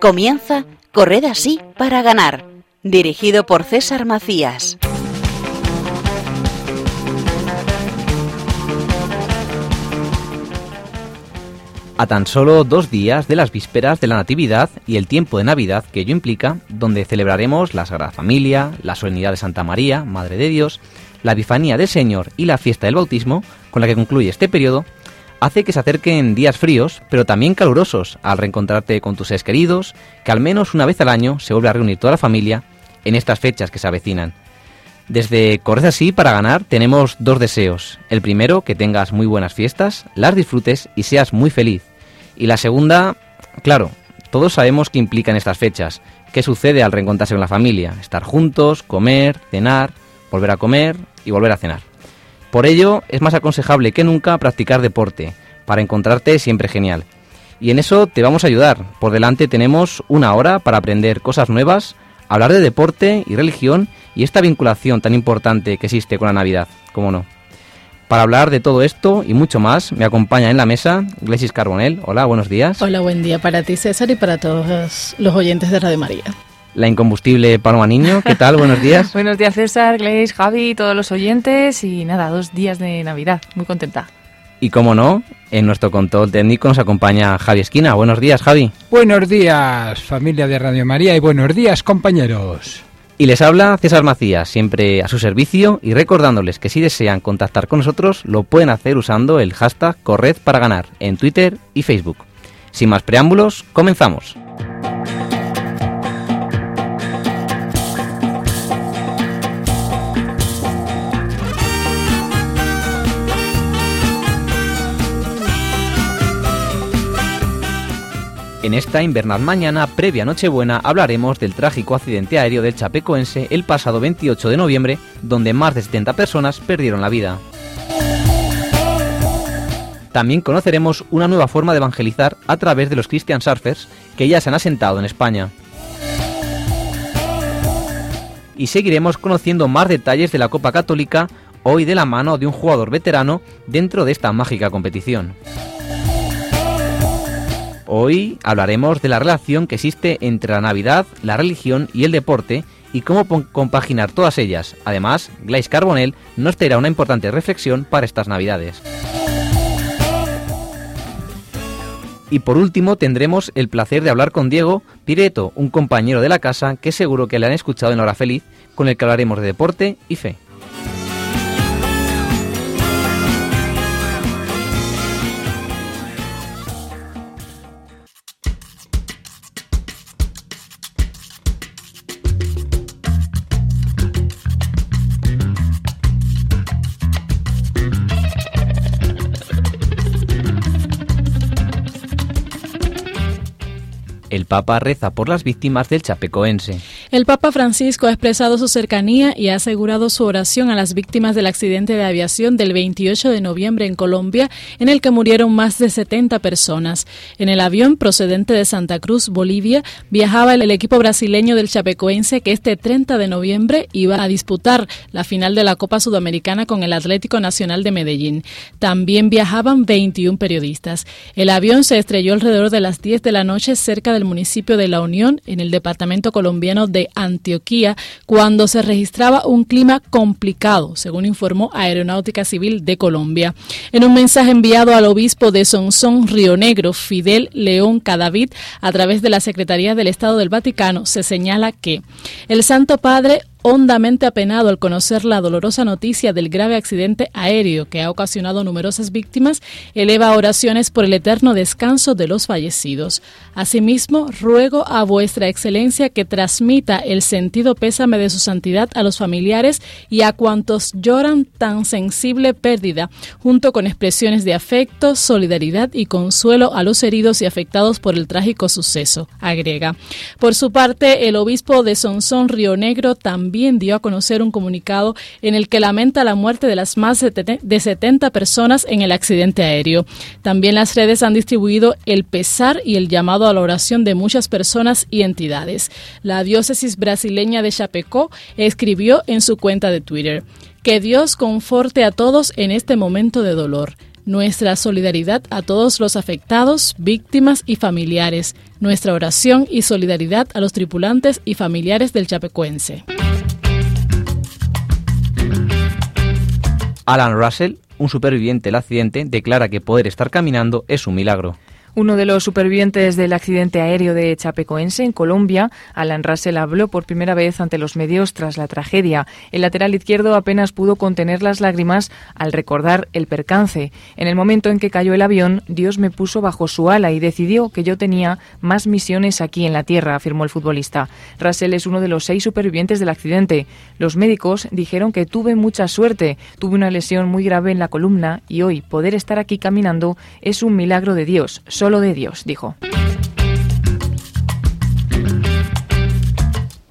Comienza Corred así para ganar, dirigido por César Macías. A tan solo dos días de las vísperas de la Natividad y el tiempo de Navidad que ello implica, donde celebraremos la Sagrada Familia, la Solemnidad de Santa María, Madre de Dios, la Epifanía del Señor y la fiesta del bautismo, con la que concluye este periodo, hace que se acerquen días fríos, pero también calurosos, al reencontrarte con tus seres queridos, que al menos una vez al año se vuelve a reunir toda la familia en estas fechas que se avecinan. Desde Corres así para ganar tenemos dos deseos. El primero, que tengas muy buenas fiestas, las disfrutes y seas muy feliz. Y la segunda, claro, todos sabemos qué implican estas fechas. ¿Qué sucede al reencontrarse con la familia? Estar juntos, comer, cenar, volver a comer y volver a cenar. Por ello, es más aconsejable que nunca practicar deporte, para encontrarte siempre genial. Y en eso te vamos a ayudar. Por delante tenemos una hora para aprender cosas nuevas, hablar de deporte y religión y esta vinculación tan importante que existe con la Navidad, ¿cómo no? Para hablar de todo esto y mucho más, me acompaña en la mesa Glesis Carbonel. Hola, buenos días. Hola, buen día para ti, César, y para todos los oyentes de Radio María. La incombustible Paloma Niño, ¿qué tal? Buenos días. buenos días, César, Gleis, Javi, todos los oyentes. Y nada, dos días de Navidad. Muy contenta. Y como no, en nuestro control técnico nos acompaña Javi Esquina. Buenos días, Javi. Buenos días, familia de Radio María, y buenos días, compañeros. Y les habla César Macías, siempre a su servicio y recordándoles que si desean contactar con nosotros lo pueden hacer usando el hashtag Corred para ganar en Twitter y Facebook. Sin más preámbulos, comenzamos. En esta invernal mañana previa Nochebuena hablaremos del trágico accidente aéreo del Chapecoense el pasado 28 de noviembre, donde más de 70 personas perdieron la vida. También conoceremos una nueva forma de evangelizar a través de los Christian Surfers que ya se han asentado en España. Y seguiremos conociendo más detalles de la Copa Católica, hoy de la mano de un jugador veterano dentro de esta mágica competición. Hoy hablaremos de la relación que existe entre la Navidad, la religión y el deporte y cómo compaginar todas ellas. Además, Glais Carbonell nos traerá una importante reflexión para estas Navidades. Y por último tendremos el placer de hablar con Diego Pireto, un compañero de la casa que seguro que le han escuchado en Hora Feliz, con el que hablaremos de deporte y fe. Papa reza por las víctimas del Chapecoense. El Papa Francisco ha expresado su cercanía y ha asegurado su oración a las víctimas del accidente de aviación del 28 de noviembre en Colombia, en el que murieron más de 70 personas. En el avión procedente de Santa Cruz, Bolivia, viajaba el equipo brasileño del Chapecoense que este 30 de noviembre iba a disputar la final de la Copa Sudamericana con el Atlético Nacional de Medellín. También viajaban 21 periodistas. El avión se estrelló alrededor de las 10 de la noche cerca del municipio de La Unión, en el departamento colombiano de Antioquía cuando se registraba un clima complicado, según informó Aeronáutica Civil de Colombia. En un mensaje enviado al obispo de Sonsón Río Negro, Fidel León Cadavid, a través de la Secretaría del Estado del Vaticano, se señala que el Santo Padre hondamente apenado al conocer la dolorosa noticia del grave accidente aéreo que ha ocasionado numerosas víctimas, eleva oraciones por el eterno descanso de los fallecidos. Asimismo, ruego a vuestra excelencia que transmita el sentido pésame de su santidad a los familiares y a cuantos lloran tan sensible pérdida, junto con expresiones de afecto, solidaridad y consuelo a los heridos y afectados por el trágico suceso, agrega. Por su parte, el obispo de Sonsón Río Negro también también dio a conocer un comunicado en el que lamenta la muerte de las más de 70 personas en el accidente aéreo. También las redes han distribuido el pesar y el llamado a la oración de muchas personas y entidades. La diócesis brasileña de Chapecó escribió en su cuenta de Twitter, Que Dios conforte a todos en este momento de dolor. Nuestra solidaridad a todos los afectados, víctimas y familiares. Nuestra oración y solidaridad a los tripulantes y familiares del Chapecuense. Alan Russell, un superviviente del accidente, declara que poder estar caminando es un milagro. Uno de los supervivientes del accidente aéreo de Chapecoense, en Colombia, Alan Russell, habló por primera vez ante los medios tras la tragedia. El lateral izquierdo apenas pudo contener las lágrimas al recordar el percance. En el momento en que cayó el avión, Dios me puso bajo su ala y decidió que yo tenía más misiones aquí en la Tierra, afirmó el futbolista. Russell es uno de los seis supervivientes del accidente. Los médicos dijeron que tuve mucha suerte, tuve una lesión muy grave en la columna y hoy poder estar aquí caminando es un milagro de Dios solo de Dios, dijo.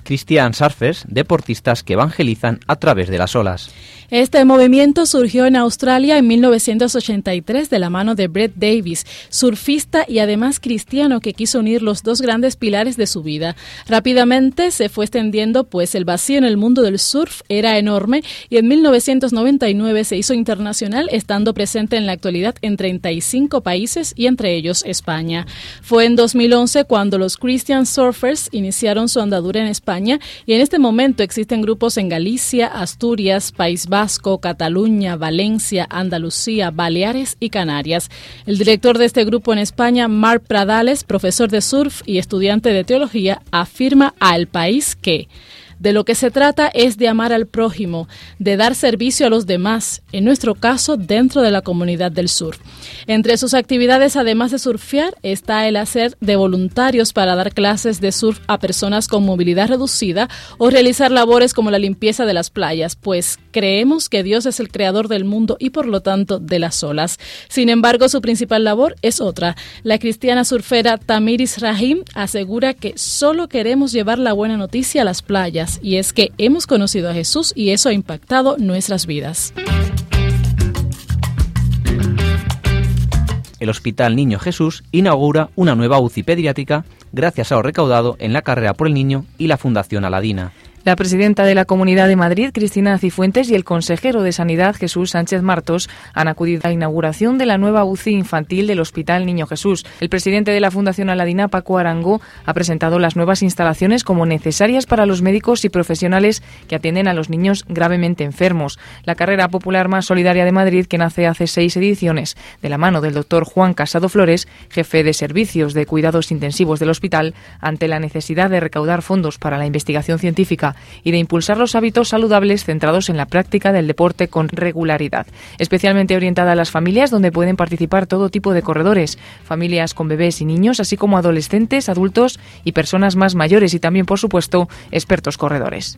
Christian Surfers, deportistas que evangelizan a través de las olas. Este movimiento surgió en Australia en 1983 de la mano de Brett Davis, surfista y además cristiano que quiso unir los dos grandes pilares de su vida. Rápidamente se fue extendiendo pues el vacío en el mundo del surf era enorme y en 1999 se hizo internacional estando presente en la actualidad en 35 países y entre ellos España. Fue en 2011 cuando los Christian Surfers iniciaron su andadura en España y en este momento existen grupos en Galicia, Asturias, País Vasco, Cataluña, Valencia, Andalucía, Baleares y Canarias. El director de este grupo en España, Marc Pradales, profesor de surf y estudiante de teología, afirma al país que de lo que se trata es de amar al prójimo, de dar servicio a los demás, en nuestro caso dentro de la comunidad del sur. Entre sus actividades, además de surfear, está el hacer de voluntarios para dar clases de surf a personas con movilidad reducida o realizar labores como la limpieza de las playas, pues creemos que Dios es el creador del mundo y por lo tanto de las olas. Sin embargo, su principal labor es otra. La cristiana surfera Tamiris Rahim asegura que solo queremos llevar la buena noticia a las playas y es que hemos conocido a Jesús y eso ha impactado nuestras vidas. El Hospital Niño Jesús inaugura una nueva UCI pediátrica gracias a lo recaudado en la carrera por el niño y la Fundación Aladina. La presidenta de la Comunidad de Madrid, Cristina Cifuentes, y el consejero de Sanidad, Jesús Sánchez Martos, han acudido a la inauguración de la nueva UCI infantil del Hospital Niño Jesús. El presidente de la Fundación Aladina, Paco Arango, ha presentado las nuevas instalaciones como necesarias para los médicos y profesionales que atienden a los niños gravemente enfermos. La carrera popular más solidaria de Madrid, que nace hace seis ediciones, de la mano del doctor Juan Casado Flores, jefe de servicios de cuidados intensivos del hospital, ante la necesidad de recaudar fondos para la investigación científica y de impulsar los hábitos saludables centrados en la práctica del deporte con regularidad, especialmente orientada a las familias donde pueden participar todo tipo de corredores, familias con bebés y niños, así como adolescentes, adultos y personas más mayores y también, por supuesto, expertos corredores.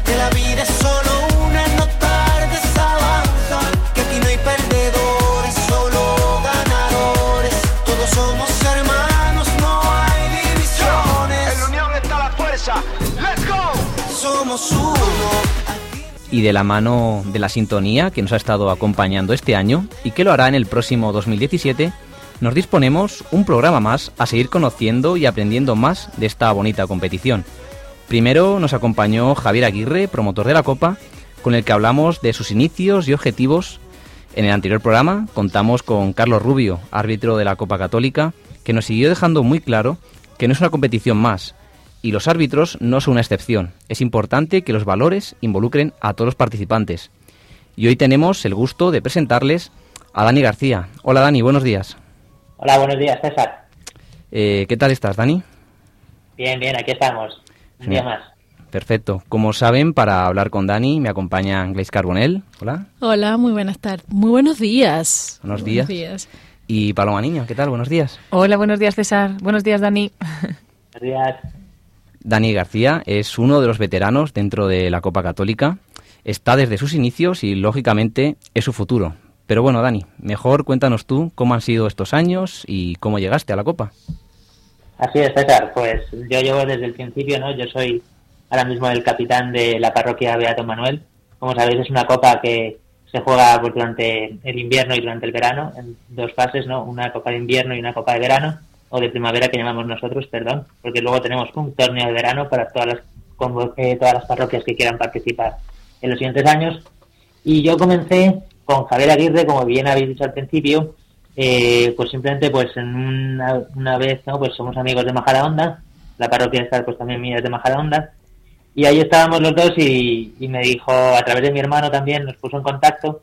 Y de la mano de la sintonía que nos ha estado acompañando este año y que lo hará en el próximo 2017, nos disponemos un programa más a seguir conociendo y aprendiendo más de esta bonita competición. Primero nos acompañó Javier Aguirre, promotor de la Copa, con el que hablamos de sus inicios y objetivos. En el anterior programa contamos con Carlos Rubio, árbitro de la Copa Católica, que nos siguió dejando muy claro que no es una competición más, y los árbitros no son una excepción. Es importante que los valores involucren a todos los participantes. Y hoy tenemos el gusto de presentarles a Dani García. Hola Dani, buenos días. Hola, buenos días, César. Eh, ¿Qué tal estás, Dani? Bien, bien, aquí estamos. Un día más. Perfecto. Como saben, para hablar con Dani me acompaña Grace Carbonell. Hola. Hola, muy buenas tardes. Muy buenos días. Buenos días. Buenos días. Y Paloma Niño, ¿qué tal? Buenos días. Hola, buenos días, César. Buenos días, Dani. Buenos días. Dani García es uno de los veteranos dentro de la Copa Católica. Está desde sus inicios y, lógicamente, es su futuro. Pero bueno, Dani, mejor cuéntanos tú cómo han sido estos años y cómo llegaste a la Copa. Así es, César. Pues yo llevo desde el principio, ¿no? Yo soy ahora mismo el capitán de la parroquia Beato Manuel. Como sabéis, es una copa que se juega pues, durante el invierno y durante el verano, en dos fases, ¿no? Una copa de invierno y una copa de verano, o de primavera que llamamos nosotros, perdón, porque luego tenemos un torneo de verano para todas las, eh, todas las parroquias que quieran participar en los siguientes años. Y yo comencé con Javier Aguirre, como bien habéis dicho al principio, eh, pues simplemente pues en una, una, vez, ¿no? Pues somos amigos de Majadahonda, la parroquia está pues también mía es de Majadahonda, y ahí estábamos los dos y, me dijo, a través de mi hermano también, nos puso en contacto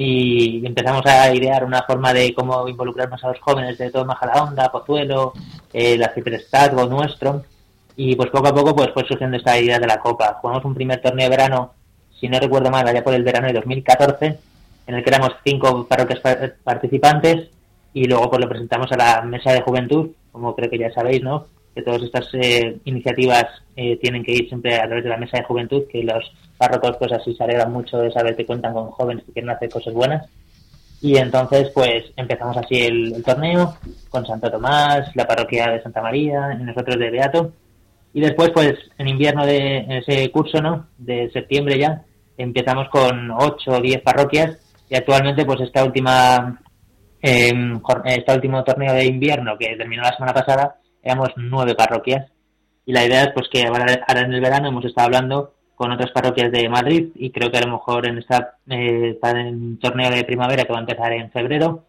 y empezamos a idear una forma de cómo involucrarnos a los jóvenes de todo Majadahonda, Pozuelo, eh, la Ciprestazgo nuestro, y pues poco a poco pues fue surgiendo esta idea de la Copa. Jugamos un primer torneo de verano, si no recuerdo mal, allá por el verano de 2014, en el que éramos cinco parroquias participantes y luego pues lo presentamos a la mesa de juventud, como creo que ya sabéis, ¿no? Que todas estas eh, iniciativas eh, tienen que ir siempre a través de la mesa de juventud, que los párrocos pues así se alegran mucho de saber que cuentan con jóvenes que quieren hacer cosas buenas. Y entonces pues empezamos así el, torneo con Santo Tomás, la parroquia de Santa María y nosotros de Beato. Y después pues en invierno de ese curso, ¿no? De septiembre ya, empezamos con ocho o diez parroquias y actualmente pues esta última eh, este último torneo de invierno que terminó la semana pasada éramos nueve parroquias y la idea es pues que ahora, en el verano hemos estado hablando con otras parroquias de Madrid y creo que a lo mejor en este eh, torneo de primavera que va a empezar en febrero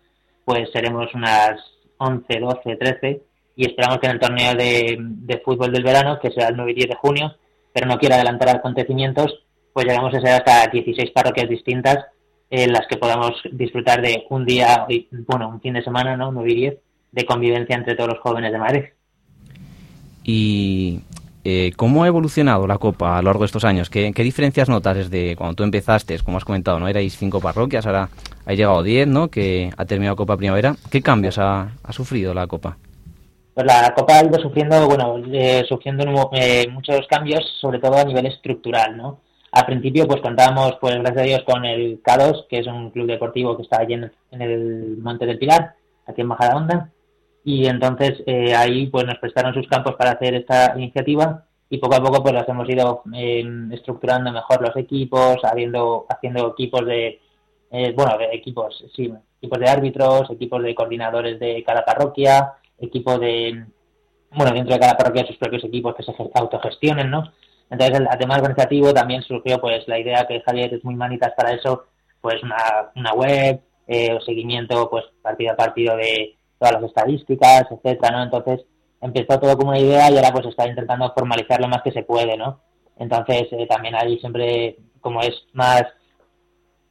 pues seremos unas 11, 12, 13 y esperamos que en el torneo de, de fútbol del verano que será el 9 y 10 de junio pero no quiero adelantar acontecimientos pues llegamos a ser hasta 16 parroquias distintas en las que podamos disfrutar de un día, bueno, un fin de semana, ¿no? 9 y 10, de convivencia entre todos los jóvenes de Madrid. ¿Y eh, cómo ha evolucionado la Copa a lo largo de estos años? ¿Qué, diferencias notas desde cuando tú empezaste? Como has comentado, ¿no? Erais cinco parroquias, ahora ha llegado 10, ¿no? Que ha terminado Copa Primavera. ¿Qué cambios ha, sufrido la Copa? Pues la Copa ha ido sufriendo, bueno, eh, sufriendo eh, muchos cambios, sobre todo a nivel estructural, ¿no? Al principio pues contábamos, pues gracias a Dios, con el K2, que es un club deportivo que está allí en, el Monte del Pilar, aquí en Majadahonda, y entonces eh, ahí pues nos prestaron sus campos para hacer esta iniciativa y poco a poco pues las hemos ido eh, estructurando mejor los equipos, habiendo, haciendo equipos de, eh, bueno, de equipos, sí, equipos de árbitros, equipos de coordinadores de cada parroquia, equipos de, bueno, dentro de cada parroquia sus propios equipos que se autogestionen, ¿no? Entonces, el, tema organizativo también surgió pues la idea que Javier es muy manitas para eso, pues una, una web, eh, o seguimiento pues partido a partido de todas las estadísticas, etcétera, ¿no? Entonces, empezó todo como una idea y ahora pues está intentando formalizar lo más que se puede, ¿no? Entonces, eh, también ahí siempre, como es más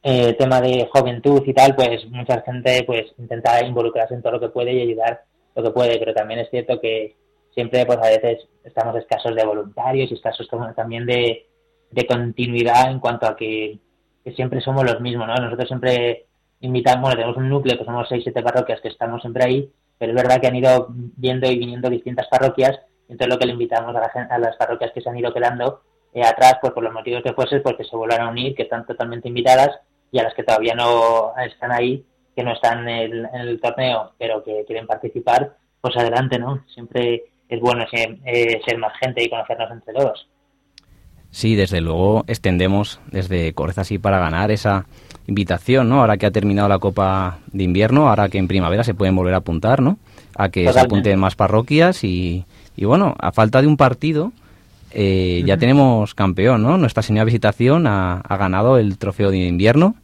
eh, tema de juventud y tal, pues mucha gente pues intenta involucrarse en todo lo que puede y ayudar lo que puede, pero también es cierto que siempre pues a veces estamos escasos de voluntarios y escasos también de, de continuidad en cuanto a que, siempre somos los mismos, ¿no? Nosotros siempre invitamos, bueno, tenemos un núcleo que somos seis, siete parroquias que estamos siempre ahí, pero es verdad que han ido viendo y viniendo distintas parroquias, entonces lo que le invitamos a, a las parroquias que se han ido quedando eh, atrás, pues por los motivos que fuese, pues que se vuelvan a unir, que están totalmente invitadas, y a las que todavía no están ahí, que no están en el torneo, pero que quieren participar, pues adelante, ¿no? Siempre es bueno eh, ser, más gente y conocernos entre todos. Sí, desde luego extendemos desde Correza así para ganar esa invitación, ¿no? Ahora que ha terminado la Copa de Invierno, ahora que en primavera se pueden volver a apuntar, ¿no? A que se apunten más parroquias y, y, bueno, a falta de un partido eh, ya tenemos campeón, ¿no? Nuestra señora visitación ha, ganado el trofeo de invierno.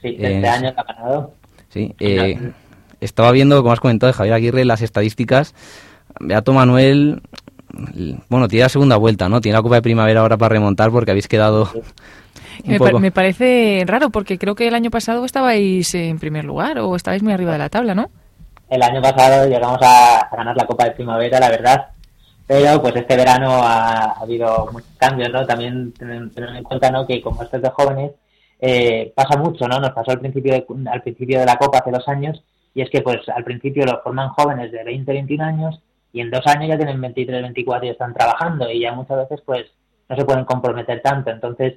Sí, este año ha ganado. Sí, eh, estaba viendo, como has comentado, de Javier Aguirre, las estadísticas Beato Manuel, bueno, tiene la segunda vuelta, ¿no? Tiene la Copa de Primavera ahora para remontar porque habéis quedado... Me, me, parece raro porque creo que el año pasado estabais en primer lugar o estabais muy arriba de la tabla, ¿no? El año pasado llegamos a, ganar la Copa de Primavera, la verdad, pero pues este verano ha, habido muchos cambios, ¿no? También tener en cuenta, ¿no? Que como estos de jóvenes eh, pasa mucho, ¿no? Nos pasó al principio de, al principio de la Copa hace dos años y es que pues al principio lo forman jóvenes de 20, 21 años y en dos años ya tienen 23, 24 y están trabajando y ya muchas veces pues no se pueden comprometer tanto. Entonces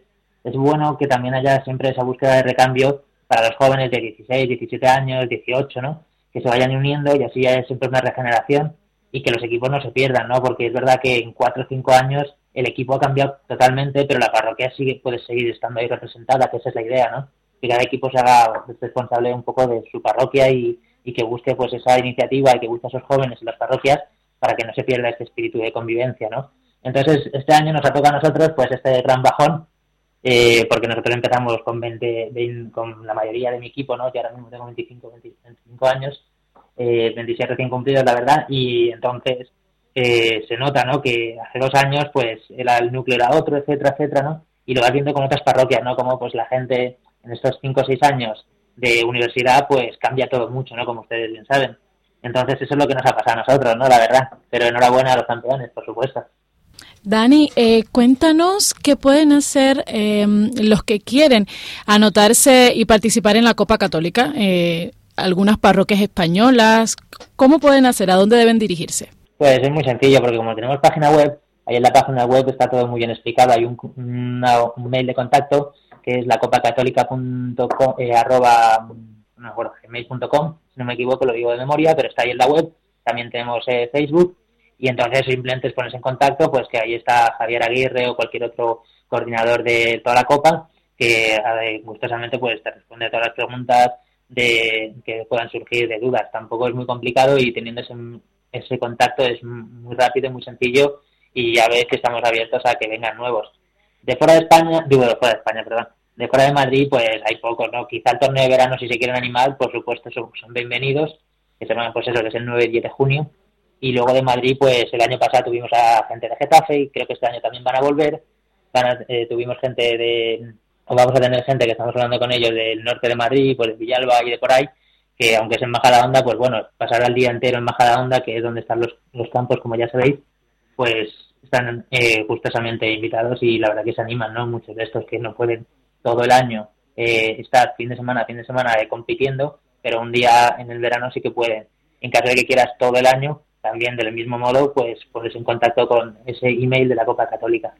es bueno que también haya siempre esa búsqueda de recambio para los jóvenes de 16, 17 años, 18, ¿no? Que se vayan uniendo y así ya es siempre una regeneración y que los equipos no se pierdan, ¿no? Porque es verdad que en 4 o 5 años el equipo ha cambiado totalmente, pero la parroquia sigue puede seguir estando ahí representada, que esa es la idea, ¿no? Que cada equipo se haga responsable un poco de su parroquia y, y que busque pues esa iniciativa y que busque a esos jóvenes en las parroquias para que no se pierda este espíritu de convivencia, ¿no? Entonces, este año nos ha tocado a nosotros pues este gran bajón, eh, porque nosotros empezamos con 20, con la mayoría de mi equipo, ¿no? Yo ahora mismo tengo 25, 25 años, eh, 27 recién cumplidos, la verdad, y entonces eh, se nota, ¿no? Que hace dos años, pues, era el núcleo era otro, etcétera, etcétera, ¿no? Y lo vas viendo con otras parroquias, ¿no? Como, pues, la gente en estos 5 o 6 años de universidad, pues, cambia todo mucho, ¿no? Como ustedes bien saben. Entonces, eso es lo que nos ha pasado a nosotros, ¿no? La verdad. Pero enhorabuena a los campeones, por supuesto. Dani, eh, cuéntanos qué pueden hacer em, los que quieren anotarse y participar en la Copa Católica. Eh, algunas parroquias españolas, ¿cómo pueden hacer? ¿A dónde deben dirigirse? Pues es muy sencillo, porque como tenemos página web, ahí en la página web está todo muy bien explicado. Hay un, mail de contacto que es la copacatólica.com, eh, arroba, si no me equivoco, lo digo de memoria, pero está ahí en la web. También tenemos eh, Facebook y entonces simplemente pones en contacto, pues que ahí está Javier Aguirre o cualquier otro coordinador de toda la Copa que gustosamente pues te responde a todas las preguntas de que puedan surgir de dudas. Tampoco es muy complicado y teniendo ese, ese contacto es muy rápido, muy sencillo y ya ves que estamos abiertos a que vengan nuevos. De fuera de España, digo de fuera de España, perdón, de fuera de Madrid pues hay pocos, ¿no? Quizá el torneo de verano si se quieren animar, por supuesto son, son bienvenidos, que se van pues eso, que es el 9 y 10 de junio y luego de Madrid, pues el año pasado tuvimos a gente de Getafe y creo que este año también van a volver. Eh, tuvimos gente de, o vamos a tener gente que estamos hablando con ellos del norte de Madrid, pues de Villalba y de por ahí, que aunque es en Majadahonda, pues bueno, pasar el día entero en Majadahonda, que es donde están los, los campos, como ya sabéis, pues están eh, gustosamente invitados y la verdad que se animan, ¿no? Muchos de estos que no pueden todo el año eh, estar fin de semana, fin de semana eh, compitiendo, pero un día en el verano sí que pueden. En caso de que quieras todo el año, también del mismo modo, pues pones en contacto con ese email de la Copa Católica.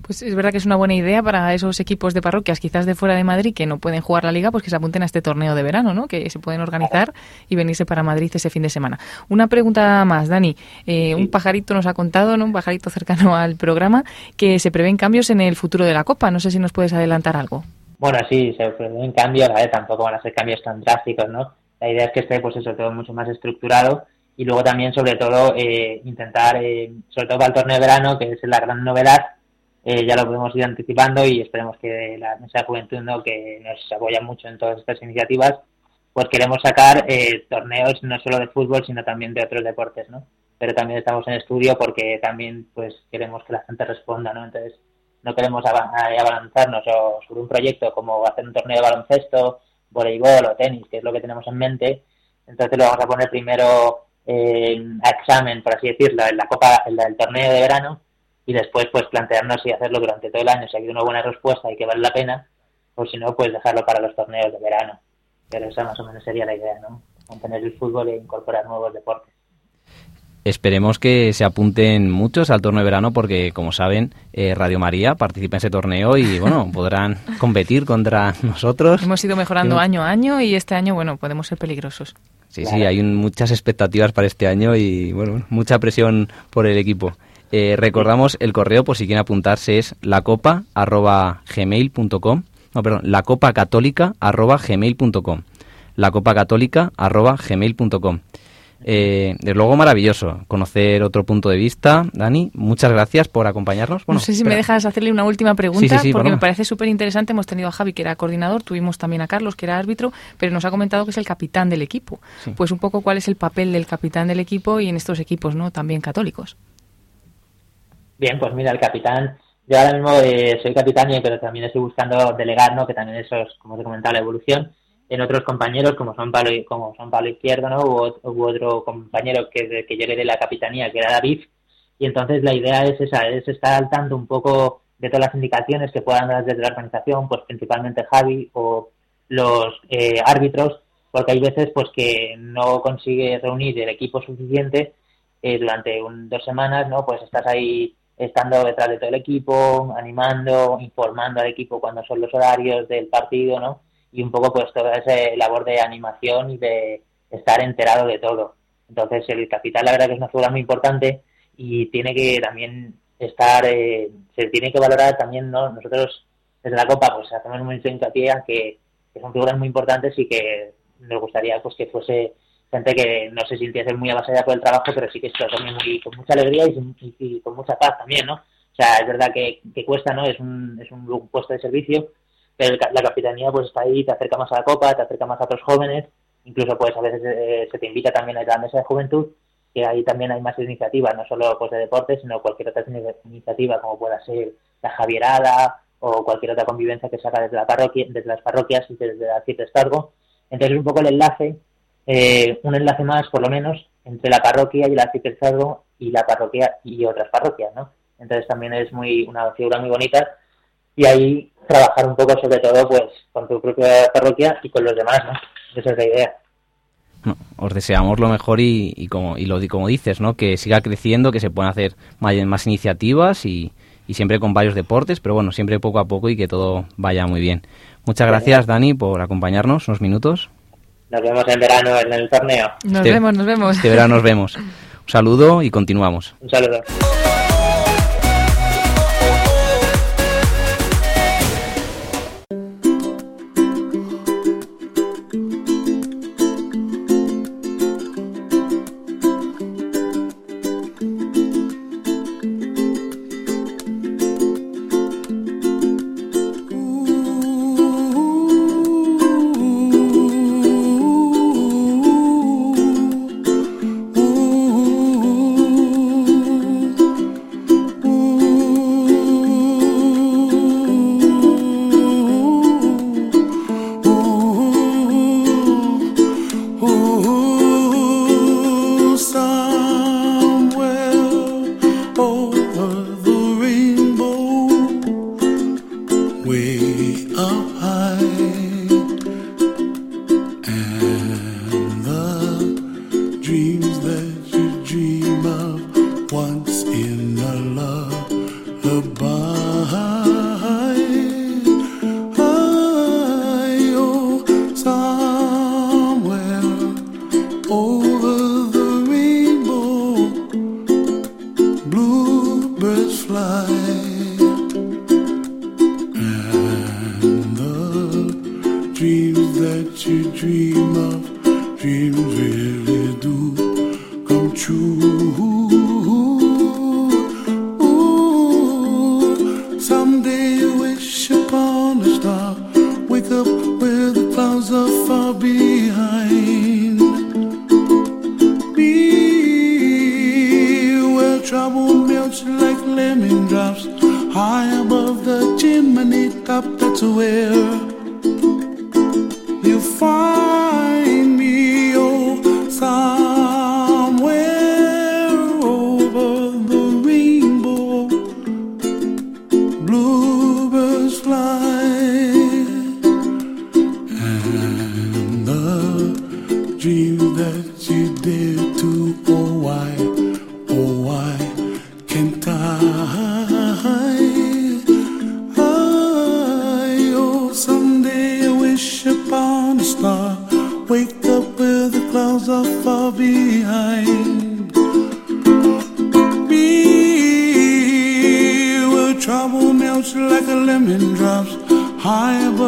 Pues es verdad que es una buena idea para esos equipos de parroquias, quizás de fuera de Madrid, que no pueden jugar la liga, pues que se apunten a este torneo de verano, ¿no? Que se pueden organizar y venirse para Madrid ese fin de semana. Una pregunta más, Dani. Eh, Un pajarito nos ha contado, ¿no? Un pajarito cercano al programa, que se prevén cambios en el futuro de la Copa. No sé si nos puedes adelantar algo. Bueno, sí, se prevén cambios, ¿vale? Tampoco van a ser cambios tan drásticos, ¿no? La idea es que esté, pues eso, todo mucho más estructurado y luego también sobre todo eh, intentar, eh, sobre todo para el torneo de verano, que es la gran novedad, eh, ya lo podemos ir anticipando y esperemos que la mesa juventud, ¿no? que nos apoya mucho en todas estas iniciativas, pues queremos sacar torneos no solo de fútbol, sino también de otros deportes, ¿no? Pero también estamos en estudio porque también pues queremos que la gente responda, ¿no? Entonces no queremos avanzarnos sobre un proyecto como hacer un torneo de baloncesto, voleibol o tenis, que es lo que tenemos en mente. Entonces lo vamos a poner primero a examen, por así decirlo, en la Copa, en el torneo de verano y después pues plantearnos si hacerlo durante todo el año, si hay una buena respuesta y que vale la pena, o si no, pues dejarlo para los torneos de verano. Pero esa más o menos sería la idea, ¿no? Mantener el fútbol e incorporar nuevos deportes. Esperemos que se apunten muchos al torneo de verano porque, como saben, eh, Radio María participa en ese torneo y, bueno, podrán competir contra nosotros. Hemos ido mejorando año a año y este año, bueno, podemos ser peligrosos. Sí, sí, hay muchas expectativas para este año y bueno, mucha presión por el equipo. Eh, recordamos el correo por si quieren apuntarse es lacopa@gmail.com. No, perdón, lacopacatólica@gmail.com. lacopacatólica@gmail.com. Eh, desde luego maravilloso conocer otro punto de vista. Dani, muchas gracias por acompañarnos. no sé si me dejas hacerle una última pregunta, porque me parece súper interesante. Hemos tenido a Javi, que era coordinador, tuvimos también a Carlos, que era árbitro, pero nos ha comentado que es el capitán del equipo. Pues un poco cuál es el papel del capitán del equipo y en estos equipos, ¿no? También católicos. Bien, pues mira, el capitán, yo ahora mismo eh, soy capitán, pero también estoy buscando delegar, ¿no? Que también eso es, como te comentaba, la evolución en otros compañeros como son Pablo, como son Pablo Izquierdo, ¿no? Hubo, otro compañero que, que llegué de la capitanía, que era David, y entonces la idea es esa, es estar al tanto un poco de todas las indicaciones que puedan dar desde la organización, pues principalmente Javi o los eh, árbitros, porque hay veces pues que no consigue reunir el equipo suficiente eh, durante dos semanas, ¿no? Pues estás ahí estando detrás de todo el equipo, animando, informando al equipo cuando son los horarios del partido, ¿no? Y un poco pues toda esa labor de animación y de estar enterado de todo. Entonces el capitán la verdad que es una figura muy importante y tiene que también estar, eh, se tiene que valorar también, ¿no? Nosotros desde la Copa pues hacemos mucho hincapié a que, que son figuras muy importantes y que nos gustaría pues que fuese gente que no se sintiese muy avasallada por el trabajo, pero sí que está también muy, con mucha alegría y, con mucha paz también, ¿no? O sea, es verdad que, que cuesta, ¿no? Es un, es un puesto de servicio, pero la capitanía pues está ahí, te acerca más a la copa, te acerca más a otros jóvenes, incluso pues a veces eh, se te invita también a la mesa de juventud, que ahí también hay más iniciativas, no solo pues de deportes, sino cualquier otra iniciativa como pueda ser la Javierada o cualquier otra convivencia que saca desde la parroquia, desde las parroquias y desde la Cierta Estargo. Entonces un poco el enlace, eh, un enlace más por lo menos entre la parroquia y la Cierta Estargo y la parroquia y otras parroquias, ¿no? Entonces también es muy una figura muy bonita y ahí trabajar un poco sobre todo pues con tu propia parroquia y con los demás, ¿no? Esa es la idea. os deseamos lo mejor y, como, y lo, como dices, ¿no? Que siga creciendo, que se puedan hacer más, más iniciativas y, y, siempre con varios deportes, pero bueno, siempre poco a poco y que todo vaya muy bien. Muchas gracias, Dani, por acompañarnos unos minutos. Nos vemos en verano en el torneo. Nos este vemos, nos vemos. Este verano nos vemos. Un saludo y continuamos. Un saludo. Oh.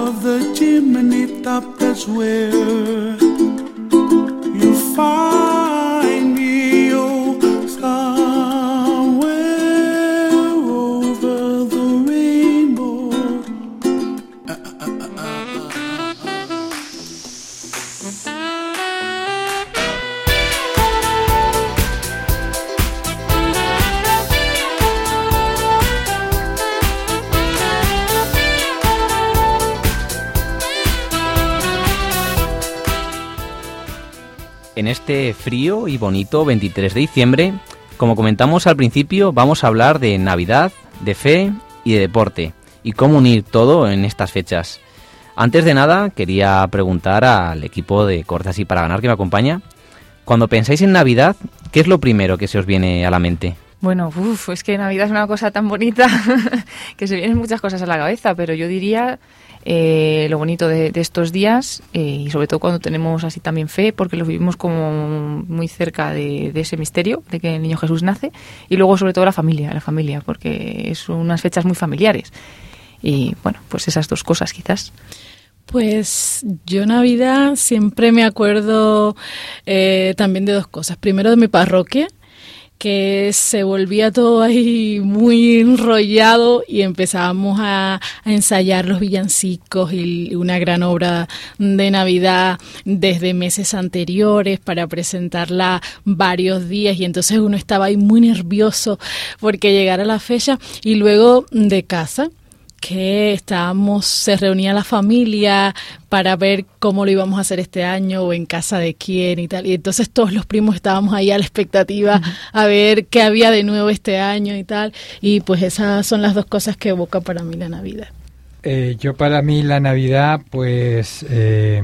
of the chimney top, that's where you find. Frío y bonito 23 de diciembre, como comentamos al principio, vamos a hablar de Navidad, de fe y de deporte, y cómo unir todo en estas fechas. Antes de nada, quería preguntar al equipo de Cortas y para ganar que me acompaña, cuando pensáis en Navidad, ¿qué es lo primero que se os viene a la mente? Bueno, uf, es que Navidad es una cosa tan bonita que se vienen muchas cosas a la cabeza, pero yo diría eh, lo bonito de, estos días eh, y sobre todo cuando tenemos así también fe, porque lo vivimos como muy cerca de, ese misterio de que el niño Jesús nace y luego sobre todo la familia, la familia, porque son unas fechas muy familiares y bueno, pues esas dos cosas quizás. Pues yo Navidad siempre me acuerdo eh, también de dos cosas. Primero de mi parroquia, que se volvía todo ahí muy enrollado y empezábamos a, ensayar los villancicos y una gran obra de Navidad desde meses anteriores para presentarla varios días. Y entonces uno estaba ahí muy nervioso porque llegara la fecha y luego de casa que estábamos, se reunía la familia para ver cómo lo íbamos a hacer este año o en casa de quién y tal. Y entonces todos los primos estábamos ahí a la expectativa a ver qué había de nuevo este año y tal. Y pues esas son las dos cosas que evoca para mí la Navidad. Eh, yo para mí la Navidad pues eh,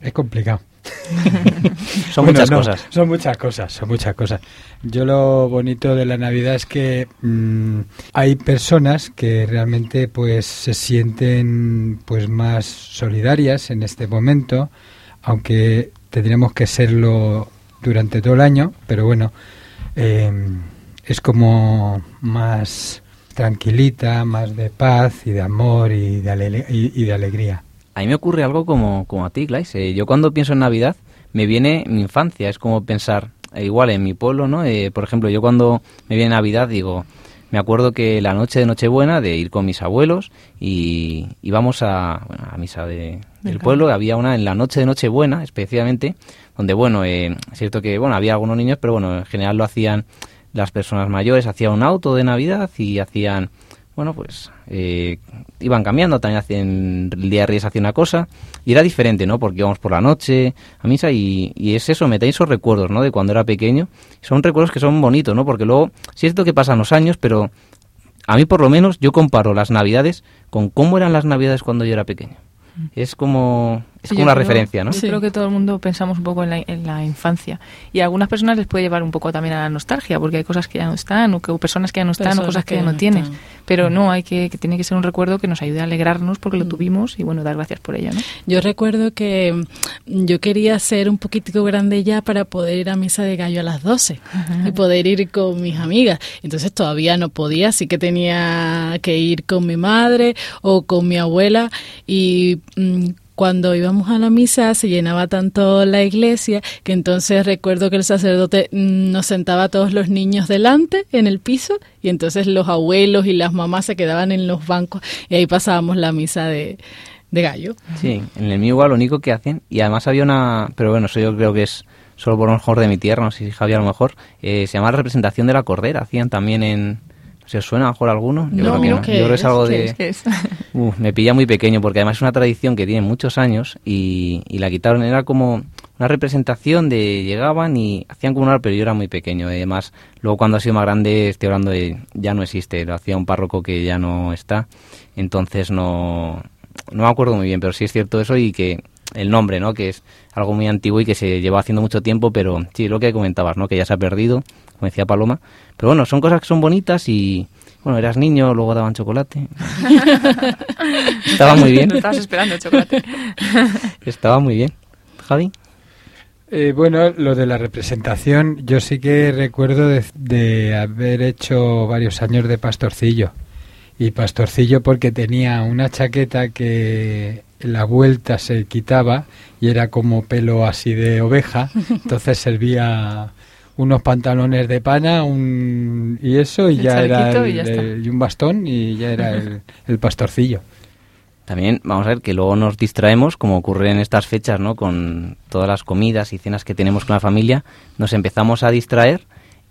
es complicado son muchas cosas. Son muchas cosas, son muchas cosas. Yo lo bonito de la Navidad es que mm, hay personas que realmente pues se sienten pues más solidarias en este momento, aunque tendríamos que serlo durante todo el año, pero bueno, em, es como más tranquilita, más de paz y de amor y de, y de alegría a mí me ocurre algo como, como a ti. Eh, yo cuando pienso en Navidad me viene mi infancia. Es como pensar, eh, igual en mi pueblo, ¿no? Eh, por ejemplo, yo cuando me viene Navidad digo, me acuerdo que la noche de Nochebuena de ir con mis abuelos y íbamos a, a misa de, del pueblo. Había una en la noche de Nochebuena, especialmente, donde, bueno, es cierto que, bueno, había algunos niños, pero bueno, en general lo hacían las personas mayores, hacían un auto de Navidad y hacían bueno, pues eh, iban cambiando, también hacen, el día de Reyes hacía una cosa y era diferente, ¿no? Porque íbamos por la noche a misa y, y es eso, me trae esos recuerdos, ¿no? De cuando era pequeño. Son recuerdos que son bonitos, ¿no? Porque luego, es cierto que pasan los años, pero a mí por lo menos yo comparo las navidades con cómo eran las navidades cuando yo era pequeño. Es como, es como una referencia, ¿no? Yo creo que todo el mundo pensamos un poco en la, en la, infancia. Y a algunas personas les puede llevar un poco también a la nostalgia, porque hay cosas que ya no están, o, que, personas que ya no están, o cosas que, ya no, tienes. Pero no, hay que, que tiene que ser un recuerdo que nos ayude a alegrarnos porque lo mm. tuvimos y, bueno, dar gracias por ello, ¿no? Yo recuerdo que mm, yo quería ser un poquitico grande ya para poder ir a misa de gallo a las 12 y poder ir con mis amigas. Entonces todavía no podía, así que tenía que ir con mi madre o con mi abuela y mm, cuando íbamos a la misa se llenaba tanto la iglesia que entonces recuerdo que el sacerdote mm, nos sentaba a todos los niños delante en el piso y entonces los abuelos y las mamás se quedaban en los bancos y ahí pasábamos la misa de, gallo. Sí, en el mío igual lo único que hacen y además había una, pero bueno, eso yo creo que es solo por lo mejor de mi tierra, no sé si Javier a lo mejor, eh, se llama la representación de la cordera, hacían también en ¿Se os suena mejor alguno? Yo creo que no. Yo creo que es algo de... me pilla muy pequeño porque además es una tradición que tiene muchos años y, la quitaron. Era como una representación de... Llegaban y hacían como una... Pero yo era muy pequeño. Además, luego cuando ha sido más grande, estoy hablando de... Ya no existe. Lo hacía un párroco que ya no está. Entonces no... No me acuerdo muy bien, pero sí es cierto eso y que el nombre, ¿no? Que es algo muy antiguo y que se lleva haciendo mucho tiempo, pero sí, lo que comentabas, ¿no? Que ya se ha perdido, como decía Paloma. Pero bueno, son cosas que son bonitas y, bueno, eras niño, luego daban chocolate. Estaba muy bien. estabas esperando el chocolate. Estaba muy bien. Javi. Eh, bueno, lo de la representación, yo sí que recuerdo de, haber hecho varios años de pastorcillo. Y pastorcillo porque tenía una chaqueta que la vuelta se quitaba y era como pelo así de oveja, entonces servía unos pantalones de pana un, y eso y ya era y, un bastón y ya era el, pastorcillo. También vamos a ver que luego nos distraemos, como ocurre en estas fechas, ¿no? Con todas las comidas y cenas que tenemos con la familia, nos empezamos a distraer